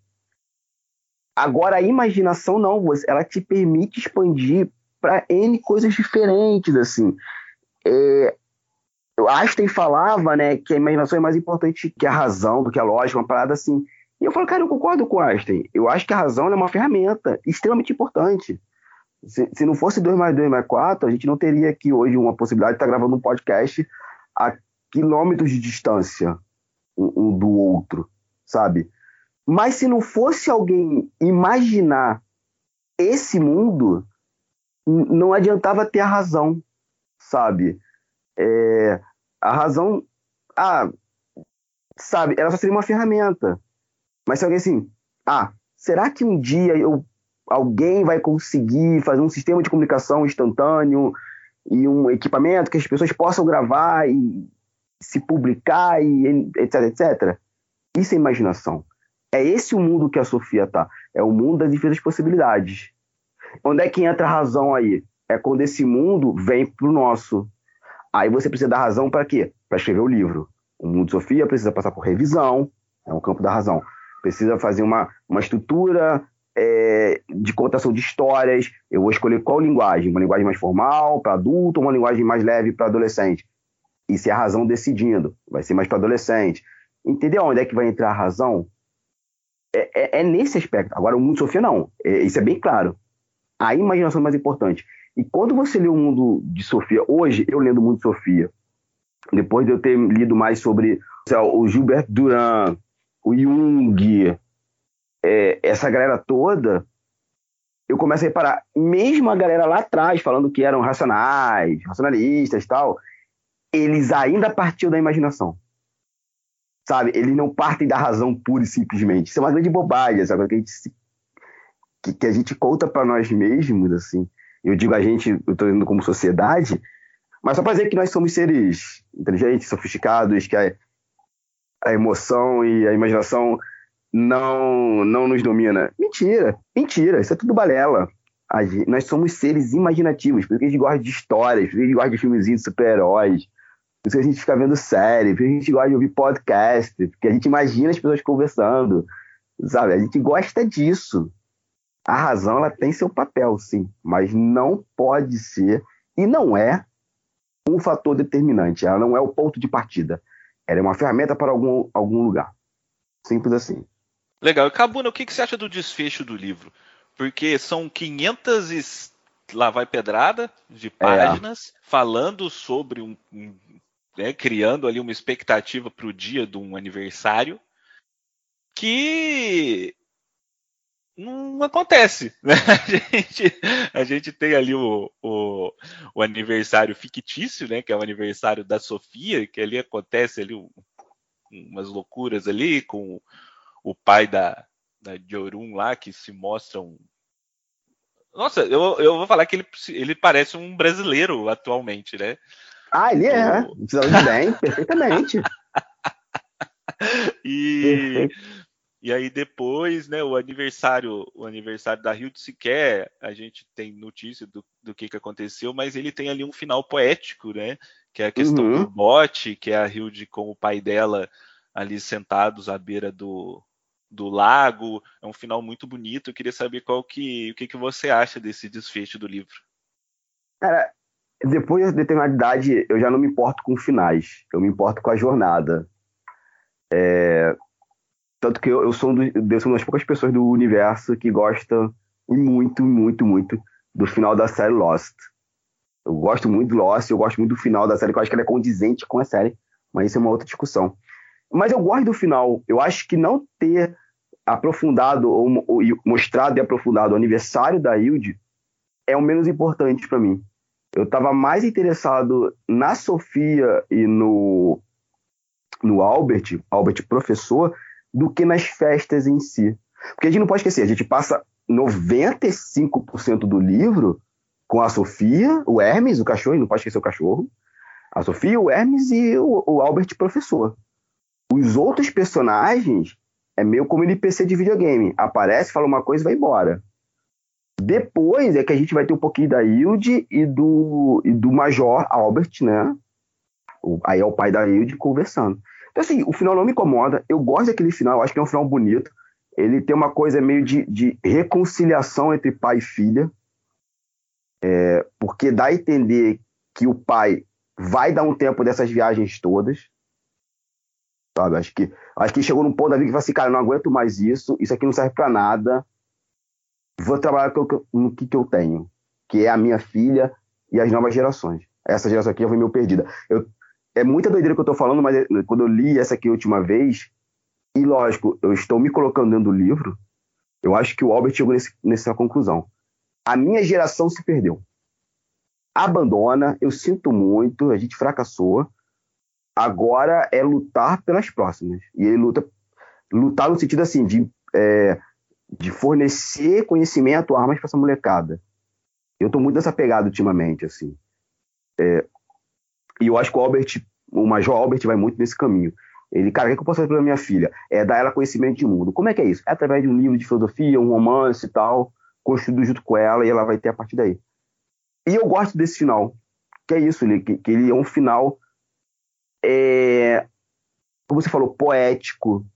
B: Agora, a imaginação não, ela te permite expandir para N coisas diferentes, assim. É, Einstein falava, né, que a imaginação é mais importante que a razão, do que a lógica, uma parada assim. E eu falo, cara, eu concordo com Einstein. Eu acho que a razão é uma ferramenta extremamente importante. Se, se não fosse 2 mais 2 mais 4, a gente não teria aqui hoje uma possibilidade de estar gravando um podcast a quilômetros de distância um, um do outro, sabe? Mas se não fosse alguém imaginar esse mundo, não adiantava ter a razão, sabe? É, a razão, ah, sabe, ela só seria uma ferramenta. Mas se alguém assim, ah, será que um dia eu alguém vai conseguir fazer um sistema de comunicação instantâneo e um equipamento que as pessoas possam gravar e se publicar e etc, etc. Isso é imaginação. É esse o mundo que a Sofia tá. É o mundo das infinitas possibilidades. Onde é que entra a razão aí? É quando esse mundo vem pro nosso. Aí você precisa da razão para quê? Para escrever o livro. O mundo de Sofia precisa passar por revisão, é um campo da razão. Precisa fazer uma, uma estrutura é, de contação de histórias. Eu vou escolher qual linguagem, uma linguagem mais formal para adulto, ou uma linguagem mais leve para adolescente. Isso é a razão decidindo. Vai ser mais para adolescente. Entendeu onde é que vai entrar a razão? É, é, é nesse aspecto. Agora, o mundo Sofia, não. É, isso é bem claro. A imaginação é mais importante. E quando você lê o mundo de Sofia, hoje, eu lendo o mundo de Sofia, depois de eu ter lido mais sobre o Gilbert Duran, o Jung, é, essa galera toda, eu começo a reparar, mesmo a galera lá atrás, falando que eram racionais, racionalistas tal, eles ainda partiam da imaginação. Sabe? Eles não partem da razão pura e simplesmente. Isso é uma grande bobagem, sabe? Que a gente, que, que a gente conta para nós mesmos, assim. Eu digo a gente, eu estou dizendo como sociedade, mas só para dizer que nós somos seres inteligentes, sofisticados, que a, a emoção e a imaginação não, não nos domina. Mentira, mentira, isso é tudo balela. Gente, nós somos seres imaginativos, porque a gente gosta de histórias, porque a gente gosta de filmezinhos de super-heróis, porque a gente fica vendo série, porque a gente gosta de ouvir podcast, porque a gente imagina as pessoas conversando, sabe? A gente gosta disso. A razão, ela tem seu papel, sim, mas não pode ser, e não é, um fator determinante, ela não é o ponto de partida. Ela é uma ferramenta para algum, algum lugar. Simples assim.
A: Legal. E Cabuna, o que, que você acha do desfecho do livro? Porque são 500 e... lá vai pedrada de é. páginas é. falando sobre um, um né, criando ali uma expectativa para o dia de um aniversário que não acontece. Né? A, gente, a gente tem ali o, o, o, aniversário fictício, né? Que é o aniversário da Sofia, que ali acontece ali um, umas loucuras ali com o pai da, da Jorun lá, que se mostra um. Nossa, eu, eu vou falar que ele, ele parece um brasileiro atualmente, né?
B: Ah, ele é. Precisamos bem, perfeitamente.
A: e, e aí depois, né, o aniversário, o aniversário da Hilde sequer a gente tem notícia do, do que, que aconteceu, mas ele tem ali um final poético, né? Que é a questão uhum. do bote, que é a Hilde com o pai dela ali sentados à beira do, do lago. É um final muito bonito. Eu queria saber qual que, o que, que você acha desse desfecho do livro.
B: Cara, depois de determinada idade, eu já não me importo com finais. Eu me importo com a jornada. É... Tanto que eu, eu, sou um do, eu sou uma das poucas pessoas do universo que gosta muito, muito, muito do final da série Lost. Eu gosto muito do Lost, eu gosto muito do final da série, que eu acho que ela é condizente com a série, mas isso é uma outra discussão. Mas eu gosto do final. Eu acho que não ter aprofundado ou, mostrado e aprofundado o aniversário da Hilde é o menos importante para mim. Eu estava mais interessado na Sofia e no, no Albert, Albert professor, do que nas festas em si. Porque a gente não pode esquecer, a gente passa 95% do livro com a Sofia, o Hermes, o cachorro, não pode esquecer o cachorro, a Sofia, o Hermes e o, o Albert professor. Os outros personagens é meio como NPC de videogame. Aparece, fala uma coisa e vai embora. Depois é que a gente vai ter um pouquinho da Hilde e do, e do Major Albert, né? O, aí é o pai da Hilde conversando. Então, assim, o final não me incomoda. Eu gosto daquele final, acho que é um final bonito. Ele tem uma coisa meio de, de reconciliação entre pai e filha. É, porque dá a entender que o pai vai dar um tempo dessas viagens todas. Sabe? Acho que, acho que chegou num ponto da vida que fala assim, cara, eu não aguento mais isso, isso aqui não serve para nada. Vou trabalhar no que, que eu tenho, que é a minha filha e as novas gerações. Essa geração aqui já foi meio perdida. Eu, é muita doideira que eu tô falando, mas quando eu li essa aqui a última vez, e lógico, eu estou me colocando dentro do livro, eu acho que o Albert chegou nesse, nessa conclusão. A minha geração se perdeu. Abandona, eu sinto muito, a gente fracassou, Agora é lutar pelas próximas. E ele luta lutar no sentido assim de, é, de fornecer conhecimento, armas para essa molecada. Eu estou muito nessa pegada ultimamente, assim. É, e eu acho que o Albert, o Major Albert vai muito nesse caminho. Ele, cara, o que eu posso fazer pela minha filha? É dar ela conhecimento de mundo. Como é que é isso? É através de um livro de filosofia, um romance e tal, construído junto com ela, e ela vai ter a partir daí. E eu gosto desse final, que é isso, que, que ele é um final, é, como você falou, poético,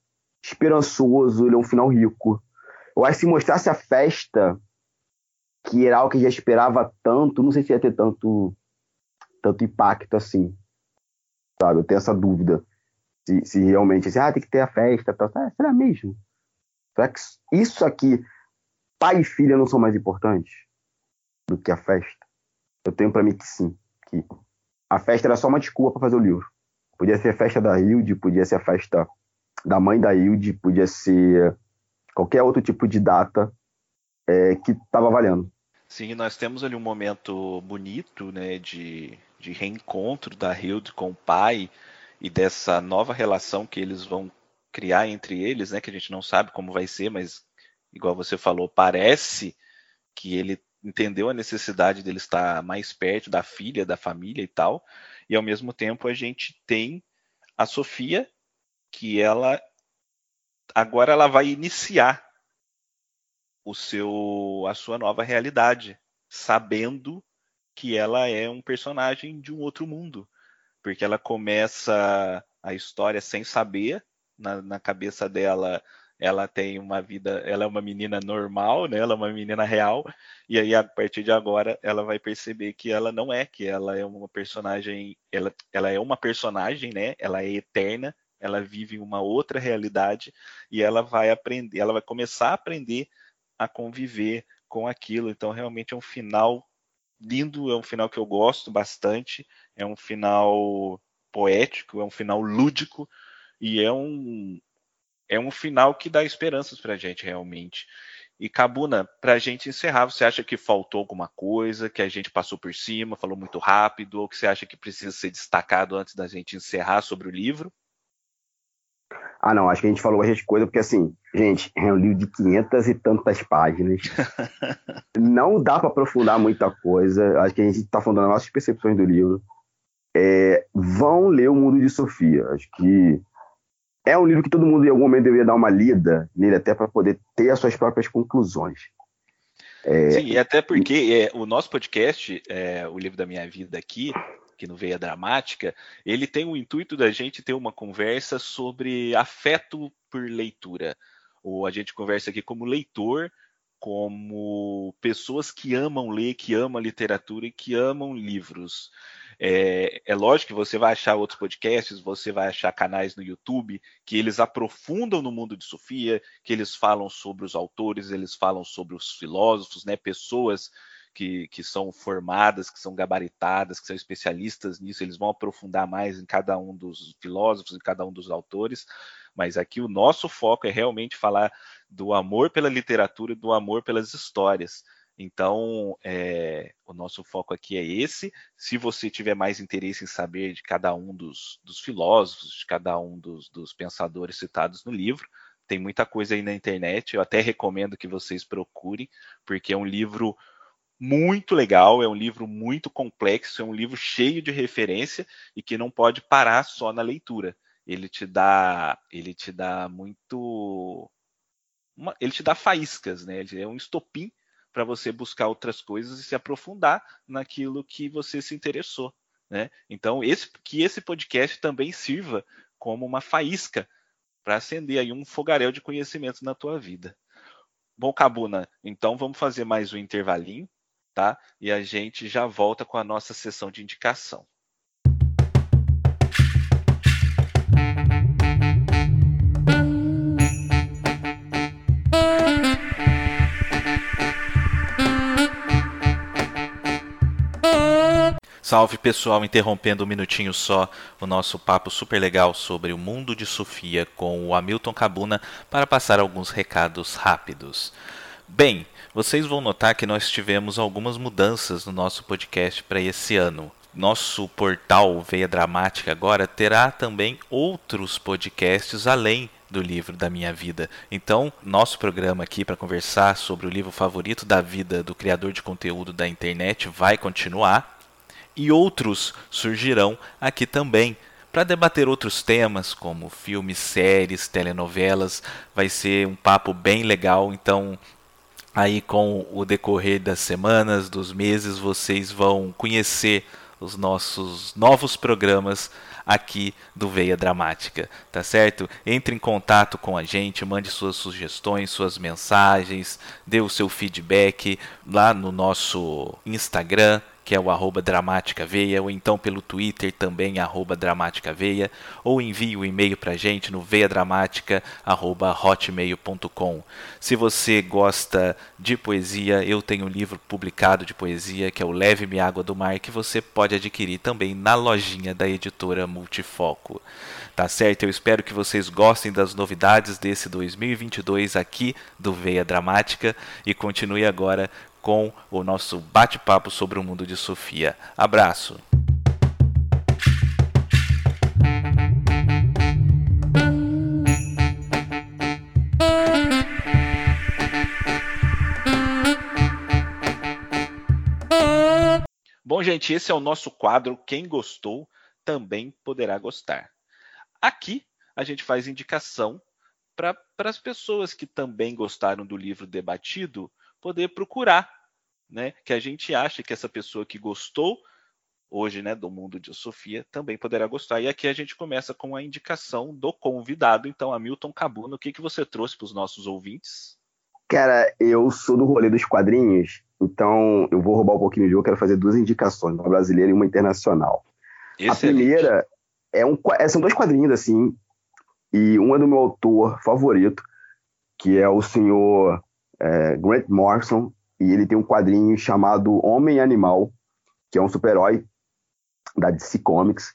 B: esperançoso, ele é um final rico. Eu acho que se mostrasse a festa, que era algo que já esperava tanto, não sei se ia ter tanto, tanto impacto assim. Sabe? Eu tenho essa dúvida. Se, se realmente, assim, ah, tem que ter a festa, tal. Ah, será mesmo? Será que isso aqui, pai e filha não são mais importantes do que a festa? Eu tenho para mim que sim. Que a festa era só uma desculpa para fazer o livro. Podia ser a festa da Hilde, podia ser a festa da mãe da Hilde, podia ser qualquer outro tipo de data é, que estava valendo.
A: Sim, nós temos ali um momento bonito, né, de, de reencontro da Hilde com o pai e dessa nova relação que eles vão criar entre eles, né, que a gente não sabe como vai ser, mas igual você falou, parece que ele entendeu a necessidade dele estar mais perto da filha, da família e tal, e ao mesmo tempo a gente tem a Sofia que ela agora ela vai iniciar o seu a sua nova realidade, sabendo que ela é um personagem de um outro mundo, porque ela começa a história sem saber, na, na cabeça dela ela tem uma vida, ela é uma menina normal, né? Ela é uma menina real, e aí a partir de agora ela vai perceber que ela não é, que ela é uma personagem, ela, ela é uma personagem, né? Ela é eterna, ela vive uma outra realidade e ela vai aprender, ela vai começar a aprender a conviver com aquilo. Então, realmente é um final lindo, é um final que eu gosto bastante, é um final poético, é um final lúdico e é um é um final que dá esperanças para a gente realmente. E Cabuna, para a gente encerrar, você acha que faltou alguma coisa, que a gente passou por cima, falou muito rápido, ou que você acha que precisa ser destacado antes da gente encerrar sobre o livro?
B: Ah, não, acho que a gente falou bastante coisa, porque assim, gente, é um livro de 500 e tantas páginas. não dá para aprofundar muita coisa. Acho que a gente está falando das nossas percepções do livro. É, vão ler O Mundo de Sofia. Acho que é um livro que todo mundo em algum momento deveria dar uma lida nele, até para poder ter as suas próprias conclusões.
A: É... Sim, e até porque é, o nosso podcast, é, o livro da minha vida aqui, aqui no Veia Dramática, ele tem o intuito da gente ter uma conversa sobre afeto por leitura. Ou a gente conversa aqui como leitor, como pessoas que amam ler, que amam literatura e que amam livros. É, é, lógico que você vai achar outros podcasts, você vai achar canais no YouTube que eles aprofundam no mundo de Sofia, que eles falam sobre os autores, eles falam sobre os filósofos, né, pessoas que, que são formadas, que são gabaritadas, que são especialistas nisso, eles vão aprofundar mais em cada um dos filósofos, em cada um dos autores, mas aqui o nosso foco é realmente falar do amor pela literatura e do amor pelas histórias. Então, é, o nosso foco aqui é esse. Se você tiver mais interesse em saber de cada um dos, dos filósofos, de cada um dos, dos, pensadores citados no livro, tem muita coisa aí na internet. Eu até recomendo que vocês procurem, porque é um livro muito legal, é um livro muito complexo, é um livro cheio de referência e que não pode parar só na leitura. Ele te dá, ele te dá muito, uma, ele te dá faíscas, né? Ele é um estopim para você buscar outras coisas e se aprofundar naquilo que você se interessou, né? Então, esse, que esse podcast também sirva como uma faísca para acender aí um fogaréu de conhecimento na tua vida. Bom, Cabuna, então vamos fazer mais um intervalinho tá? E a gente já volta com a nossa sessão de indicação. Salve pessoal, interrompendo um minutinho só o nosso papo super legal sobre o mundo de Sofia com o Hamilton Cabuna para passar alguns recados rápidos. Bem, vocês vão notar que nós tivemos algumas mudanças no nosso podcast para esse ano. Nosso portal Veia Dramática agora terá também outros podcasts além do livro da minha vida. Então, nosso programa aqui para conversar sobre o livro favorito da vida do criador de conteúdo da internet vai continuar e outros surgirão aqui também para debater outros temas como filmes, séries, telenovelas. Vai ser um papo bem legal, então aí com o decorrer das semanas, dos meses, vocês vão conhecer os nossos novos programas aqui do Veia Dramática, tá certo? Entre em contato com a gente, mande suas sugestões, suas mensagens, dê o seu feedback lá no nosso Instagram, que é o arroba Dramática Veia, ou então pelo Twitter também, arroba Dramática Veia, ou envie o um e-mail para a gente no veiadramática.hotmail.com. Se você gosta de poesia, eu tenho um livro publicado de poesia, que é o Leve-me Água do Mar, que você pode adquirir também na lojinha da editora Multifoco. Tá certo? Eu espero que vocês gostem das novidades desse 2022 aqui do Veia Dramática e continue agora com o nosso bate-papo sobre o mundo de Sofia. Abraço! Bom, gente, esse é o nosso quadro. Quem gostou também poderá gostar. Aqui a gente faz indicação para as pessoas que também gostaram do livro debatido poder procurar, né? Que a gente acha que essa pessoa que gostou hoje, né, do mundo de Sofia, também poderá gostar. E aqui a gente começa com a indicação do convidado. Então, Hamilton Cabuno, o que, que você trouxe para os nossos ouvintes?
B: Cara, eu sou do rolê dos quadrinhos, então eu vou roubar um pouquinho de jogo, quero fazer duas indicações, uma brasileira e uma internacional. Excelente. A primeira é um, é, são dois quadrinhos assim, e um é do meu autor favorito, que é o senhor é, Grant Morrison, e ele tem um quadrinho chamado Homem Animal, que é um super-herói da DC Comics.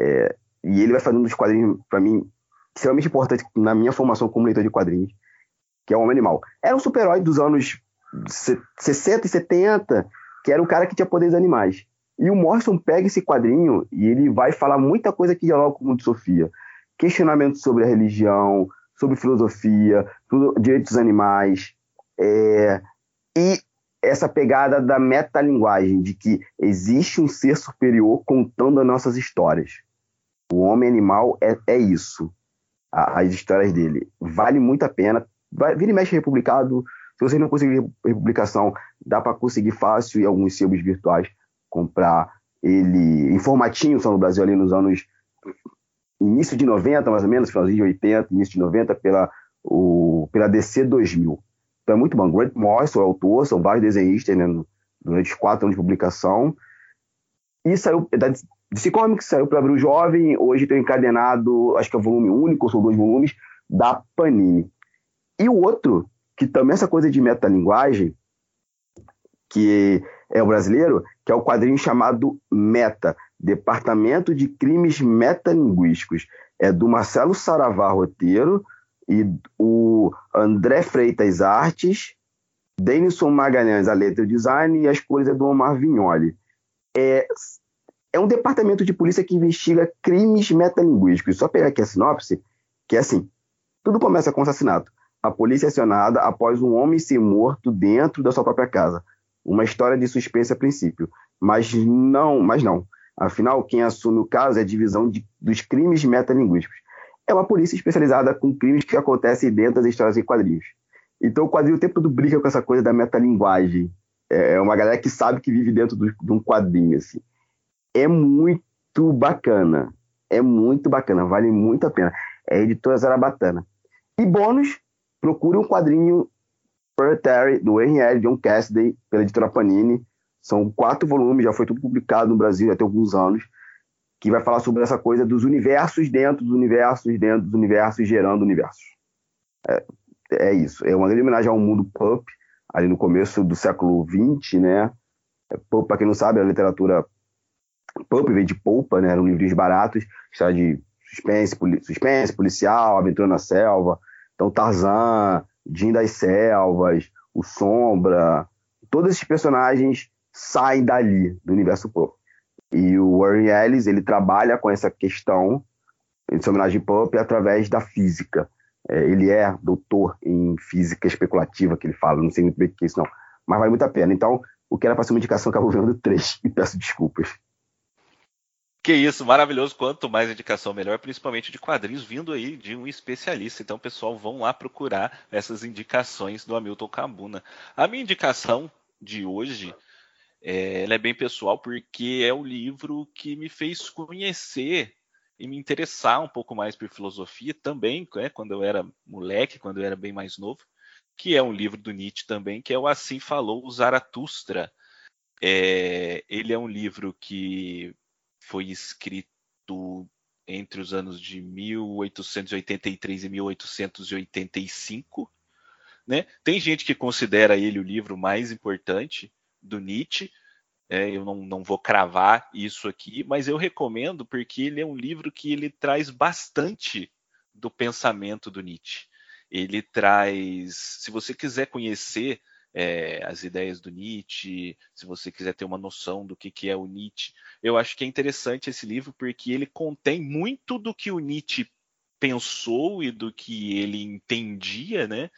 B: É, e ele vai fazendo uns quadrinhos, para mim, extremamente importantes na minha formação como leitor de quadrinhos, que é o Homem Animal. Era um super-herói dos anos 60 e 70, que era um cara que tinha poderes animais. E o Morrison pega esse quadrinho e ele vai falar muita coisa que dialoga com o mundo de Sofia. Questionamentos sobre a religião, sobre filosofia, direitos dos animais, é, e essa pegada da metalinguagem, de que existe um ser superior contando as nossas histórias. O homem animal é, é isso, a, as histórias dele. Vale muito a pena. Vai, vira e mexe republicado. Se você não conseguir republicação, dá para conseguir fácil em alguns sebos virtuais comprar ele em formatinho, só no Brasil ali nos anos início de 90, mais ou menos, finalzinho de 80, início de 90, pela, o, pela DC 2000. Então é muito bom. Grant Morrison é autor, são vários desenhistas né, durante os quatro anos de publicação. E saiu da DC Comics, saiu para abrir o jovem. Hoje tem encadenado, acho que é o volume único, são dois volumes, da Panini. E o outro, que também é essa coisa de metalinguagem, que é o brasileiro, que é o quadrinho chamado Meta, Departamento de Crimes Metalinguísticos. É do Marcelo Saravá Roteiro, e o André Freitas Artes, Denison Magalhães a letra e design e as cores é do Omar Vignoli. É, é um departamento de polícia que investiga crimes metalinguísticos. Só pegar aqui a sinopse, que é assim, tudo começa com um assassinato. A polícia é acionada após um homem ser morto dentro da sua própria casa. Uma história de suspense a princípio. Mas não, mas não. Afinal, quem assume o caso é a divisão de, dos crimes metalinguísticos é uma polícia especializada com crimes que acontecem dentro das histórias em quadrinhos. Então o quadrinho o tempo todo brinca com essa coisa da metalinguagem. É uma galera que sabe que vive dentro do, de um quadrinho, assim. É muito bacana. É muito bacana, vale muito a pena. É a editora Zarabatana. E bônus, procure um quadrinho Proletary, do R.L. John Cassidy, pela editora Panini. São quatro volumes, já foi tudo publicado no Brasil até alguns anos que vai falar sobre essa coisa dos universos dentro dos universos, dentro dos universos, gerando universos. É, é isso. É uma grande homenagem ao mundo pulp, ali no começo do século XX, né? É, pulp, para quem não sabe, a literatura pulp veio de polpa, né? Eram livros baratos, história de suspense, poli suspense, policial, aventura na selva. Então, Tarzan, Jim das Selvas, o Sombra, todos esses personagens saem dali, do universo pulp. E o Warren Ellis, ele trabalha com essa questão de homenagem pop através da física. É, ele é doutor em física especulativa, que ele fala, não sei muito bem o que é isso não, mas vale muito a pena. Então, o que era para ser uma indicação acabou vendo três, e peço desculpas.
A: Que isso, maravilhoso. Quanto mais indicação, melhor, principalmente de quadrinhos vindo aí de um especialista. Então, pessoal, vão lá procurar essas indicações do Hamilton Cabuna. A minha indicação de hoje é, ela é bem pessoal porque é o livro que me fez conhecer e me interessar um pouco mais por filosofia também, né, quando eu era moleque, quando eu era bem mais novo, que é um livro do Nietzsche também, que é o Assim Falou o Zaratustra. É, ele é um livro que foi escrito entre os anos de 1883 e 1885. Né? Tem gente que considera ele o livro mais importante do Nietzsche. É, eu não, não vou cravar isso aqui, mas eu recomendo porque ele é um livro que ele traz bastante do pensamento do Nietzsche. Ele traz, se você quiser conhecer é, as ideias do Nietzsche, se você quiser ter uma noção do que, que é o Nietzsche. Eu acho que é interessante esse livro porque ele contém muito do que o Nietzsche pensou e do que ele entendia, né,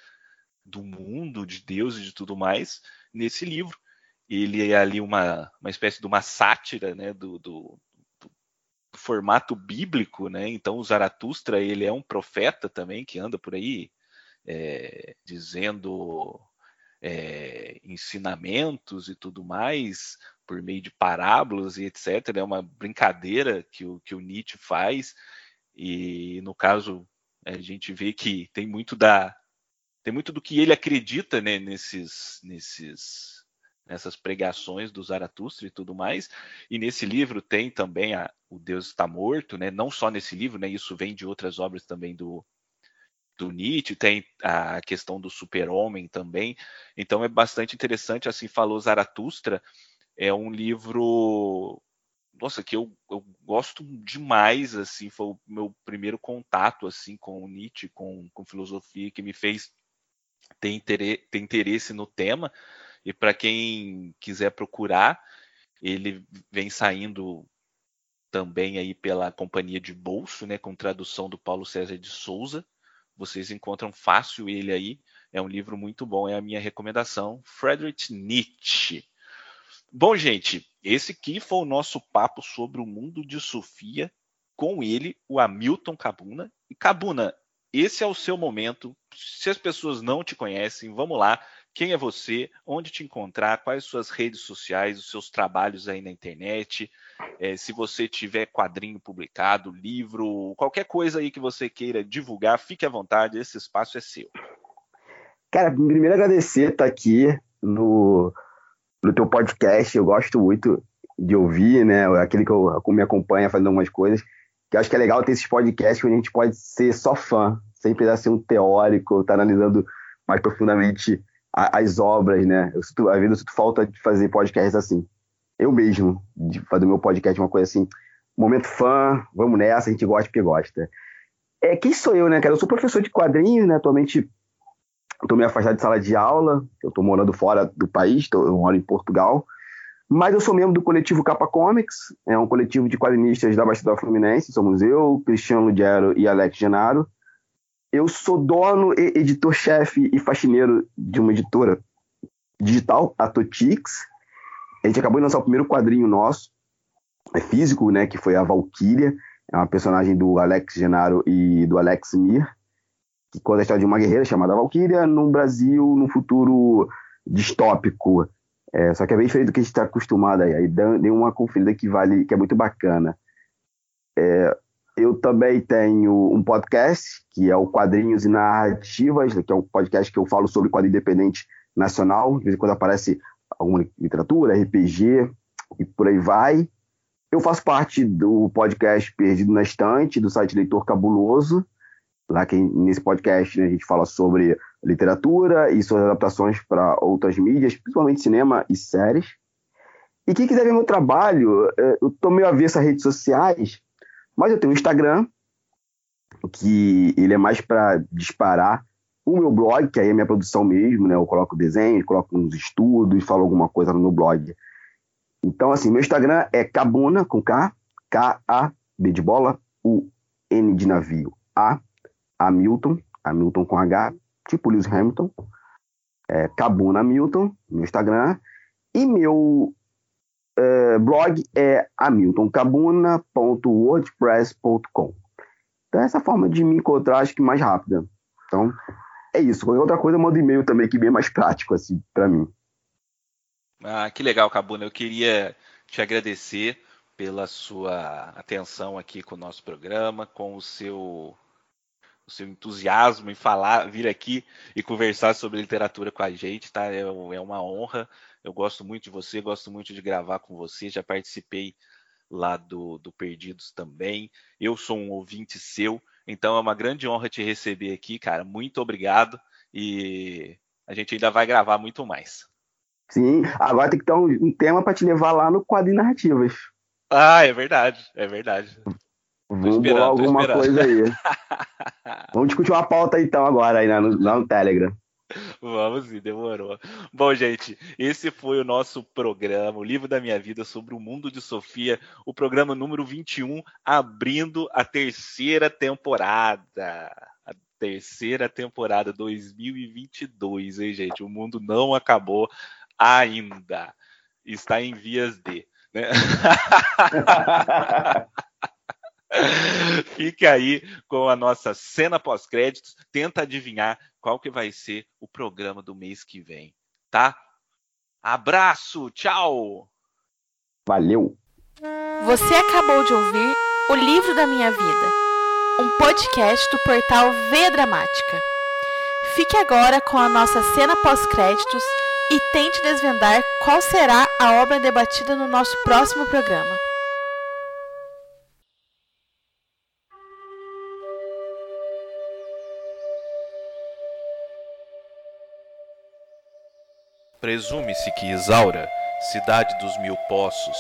A: do mundo, de Deus e de tudo mais, nesse livro. Ele é ali uma, uma espécie de uma sátira, né, do, do, do formato bíblico, né? Então o Zaratustra ele é um profeta também que anda por aí é, dizendo é, ensinamentos e tudo mais, por meio de parábolas e etc. É uma brincadeira que o, que o Nietzsche faz, e no caso a gente vê que tem muito da tem muito do que ele acredita né, nesses, nesses, nessas pregações do Zaratustra e tudo mais. E nesse livro tem também a, o Deus está morto, né? Não só nesse livro, né? Isso vem de outras obras também do, do Nietzsche, tem a questão do super-homem também. Então é bastante interessante, assim falou Zaratustra, é um livro nossa, que eu, eu gosto demais, assim, foi o meu primeiro contato, assim, com Nietzsche, com, com filosofia, que me fez ter ter interesse no tema, e para quem quiser procurar, ele vem saindo também aí pela Companhia de Bolso, né, com tradução do Paulo César de Souza, vocês encontram fácil ele aí. É um livro muito bom, é a minha recomendação. Friedrich Nietzsche. Bom, gente, esse aqui foi o nosso papo sobre o mundo de Sofia com ele, o Hamilton Cabuna. E Cabuna, esse é o seu momento. Se as pessoas não te conhecem, vamos lá. Quem é você? Onde te encontrar? Quais suas redes sociais, os seus trabalhos aí na internet? É, se você tiver quadrinho publicado, livro, qualquer coisa aí que você queira divulgar, fique à vontade, esse espaço é seu.
B: Cara, primeiro agradecer estar aqui no, no teu podcast, eu gosto muito de ouvir, né? Aquele que eu, me acompanha fazendo algumas coisas. Que eu acho que é legal ter esses podcasts onde a gente pode ser só fã, sem precisar ser um teórico, estar tá analisando mais profundamente as obras, né? Eu sinto, às vezes eu sinto falta de fazer podcasts assim. Eu mesmo, de fazer meu podcast uma coisa assim, momento fã, vamos nessa, a gente gosta porque gosta. É, quem sou eu, né, cara? Eu sou professor de quadrinhos, né? Atualmente estou meio afastado de sala de aula, eu estou morando fora do país, tô, eu moro em Portugal, mas eu sou membro do coletivo Capa Comics, é um coletivo de quadrinistas da Baixada Fluminense, somos eu, Cristiano Lugero e Alex Genaro, eu sou dono, editor-chefe e faxineiro de uma editora digital, a Totix. A gente acabou de lançar o primeiro quadrinho nosso, é físico, né, que foi a Valkyria, é uma personagem do Alex Genaro e do Alex Mir, que conta a história de uma guerreira chamada Valkyria no Brasil, num futuro distópico. É, só que é bem diferente do que a gente está acostumado aí. Aí deu uma conferida que vale, que é muito bacana. É, eu também tenho um podcast, que é o Quadrinhos e Narrativas, que é um podcast que eu falo sobre quadrinho independente nacional. De vez em quando aparece alguma literatura, RPG e por aí vai. Eu faço parte do podcast Perdido na Estante, do site Leitor Cabuloso. Lá que nesse podcast né, a gente fala sobre literatura e suas adaptações para outras mídias, principalmente cinema e séries. E quem quiser ver meu trabalho, é, eu estou meio avesso a redes sociais, mas eu tenho um Instagram, que ele é mais para disparar o meu blog, que aí é minha produção mesmo, né? Eu coloco desenhos, coloco uns estudos, falo alguma coisa no meu blog. Então, assim, meu Instagram é Cabuna, com K, K-A-B de bola, U-N de navio, A, Hamilton, Hamilton com H, tipo Lewis Hamilton, é, Cabuna Hamilton, meu Instagram, e meu é, blog é hamiltoncabuna.wordpress.com. Então, essa forma de me encontrar, acho que mais rápida. Então, é isso. Qualquer outra coisa, manda e-mail também, que é bem mais prático, assim, para mim.
A: Ah, que legal, Cabuna. Eu queria te agradecer pela sua atenção aqui com o nosso programa, com o seu o seu entusiasmo em falar, vir aqui e conversar sobre literatura com a gente, tá? É, é uma honra. Eu gosto muito de você, gosto muito de gravar com você. Já participei lá do, do Perdidos também. Eu sou um ouvinte seu, então é uma grande honra te receber aqui, cara. Muito obrigado e a gente ainda vai gravar muito mais.
B: Sim, agora tem que ter um, um tema para te levar lá no quadro Narrativas.
A: Ah, é verdade, é verdade.
B: Vamos bolar alguma coisa aí. Vamos discutir uma pauta então agora aí no, no Telegram.
A: Vamos sim, demorou. Bom, gente, esse foi o nosso programa, o livro da minha vida sobre o mundo de Sofia, o programa número 21, abrindo a terceira temporada. A terceira temporada 2022, hein, gente? O mundo não acabou ainda. Está em vias de. Né? Fique aí com a nossa cena pós-créditos. Tenta adivinhar qual que vai ser o programa do mês que vem, tá? Abraço, tchau!
B: Valeu!
C: Você acabou de ouvir O Livro da Minha Vida, um podcast do portal Veia Dramática. Fique agora com a nossa cena pós-créditos e tente desvendar qual será a obra debatida no nosso próximo programa.
A: Presume-se que Isaura, cidade dos mil poços,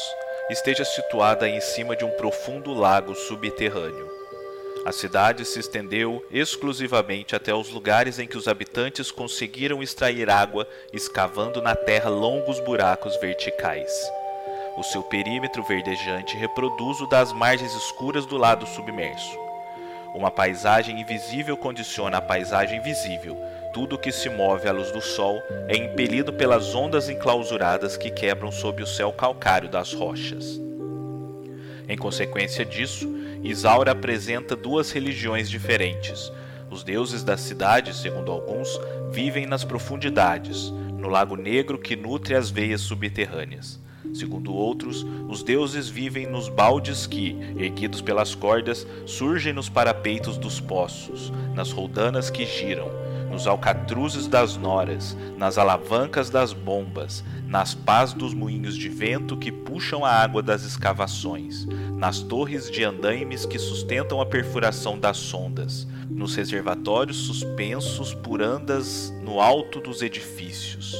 A: esteja situada em cima de um profundo lago subterrâneo. A cidade se estendeu exclusivamente até os lugares em que os habitantes conseguiram extrair água escavando na terra longos buracos verticais. O seu perímetro verdejante reproduz o das margens escuras do lado submerso. Uma paisagem invisível condiciona a paisagem visível. Tudo que se move à luz do sol é impelido pelas ondas enclausuradas que quebram sob o céu calcário das rochas. Em consequência disso, Isaura apresenta duas religiões diferentes. Os deuses da cidade, segundo alguns, vivem nas profundidades, no lago negro que nutre as veias subterrâneas. Segundo outros, os deuses vivem nos baldes que, erguidos pelas cordas, surgem nos parapeitos dos poços, nas roldanas que giram, nos alcatruzes das noras, nas alavancas das bombas, nas pás dos moinhos de vento que puxam a água das escavações, nas torres de andaimes que sustentam a perfuração das sondas, nos reservatórios suspensos por andas no alto dos edifícios,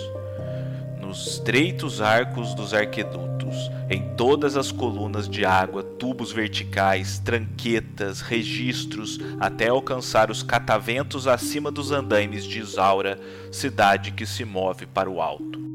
A: nos estreitos arcos dos arquedutos, em todas as colunas de água, tubos verticais, tranquetas, registros, até alcançar os cataventos acima dos andaimes de Isaura, cidade que se move para o alto.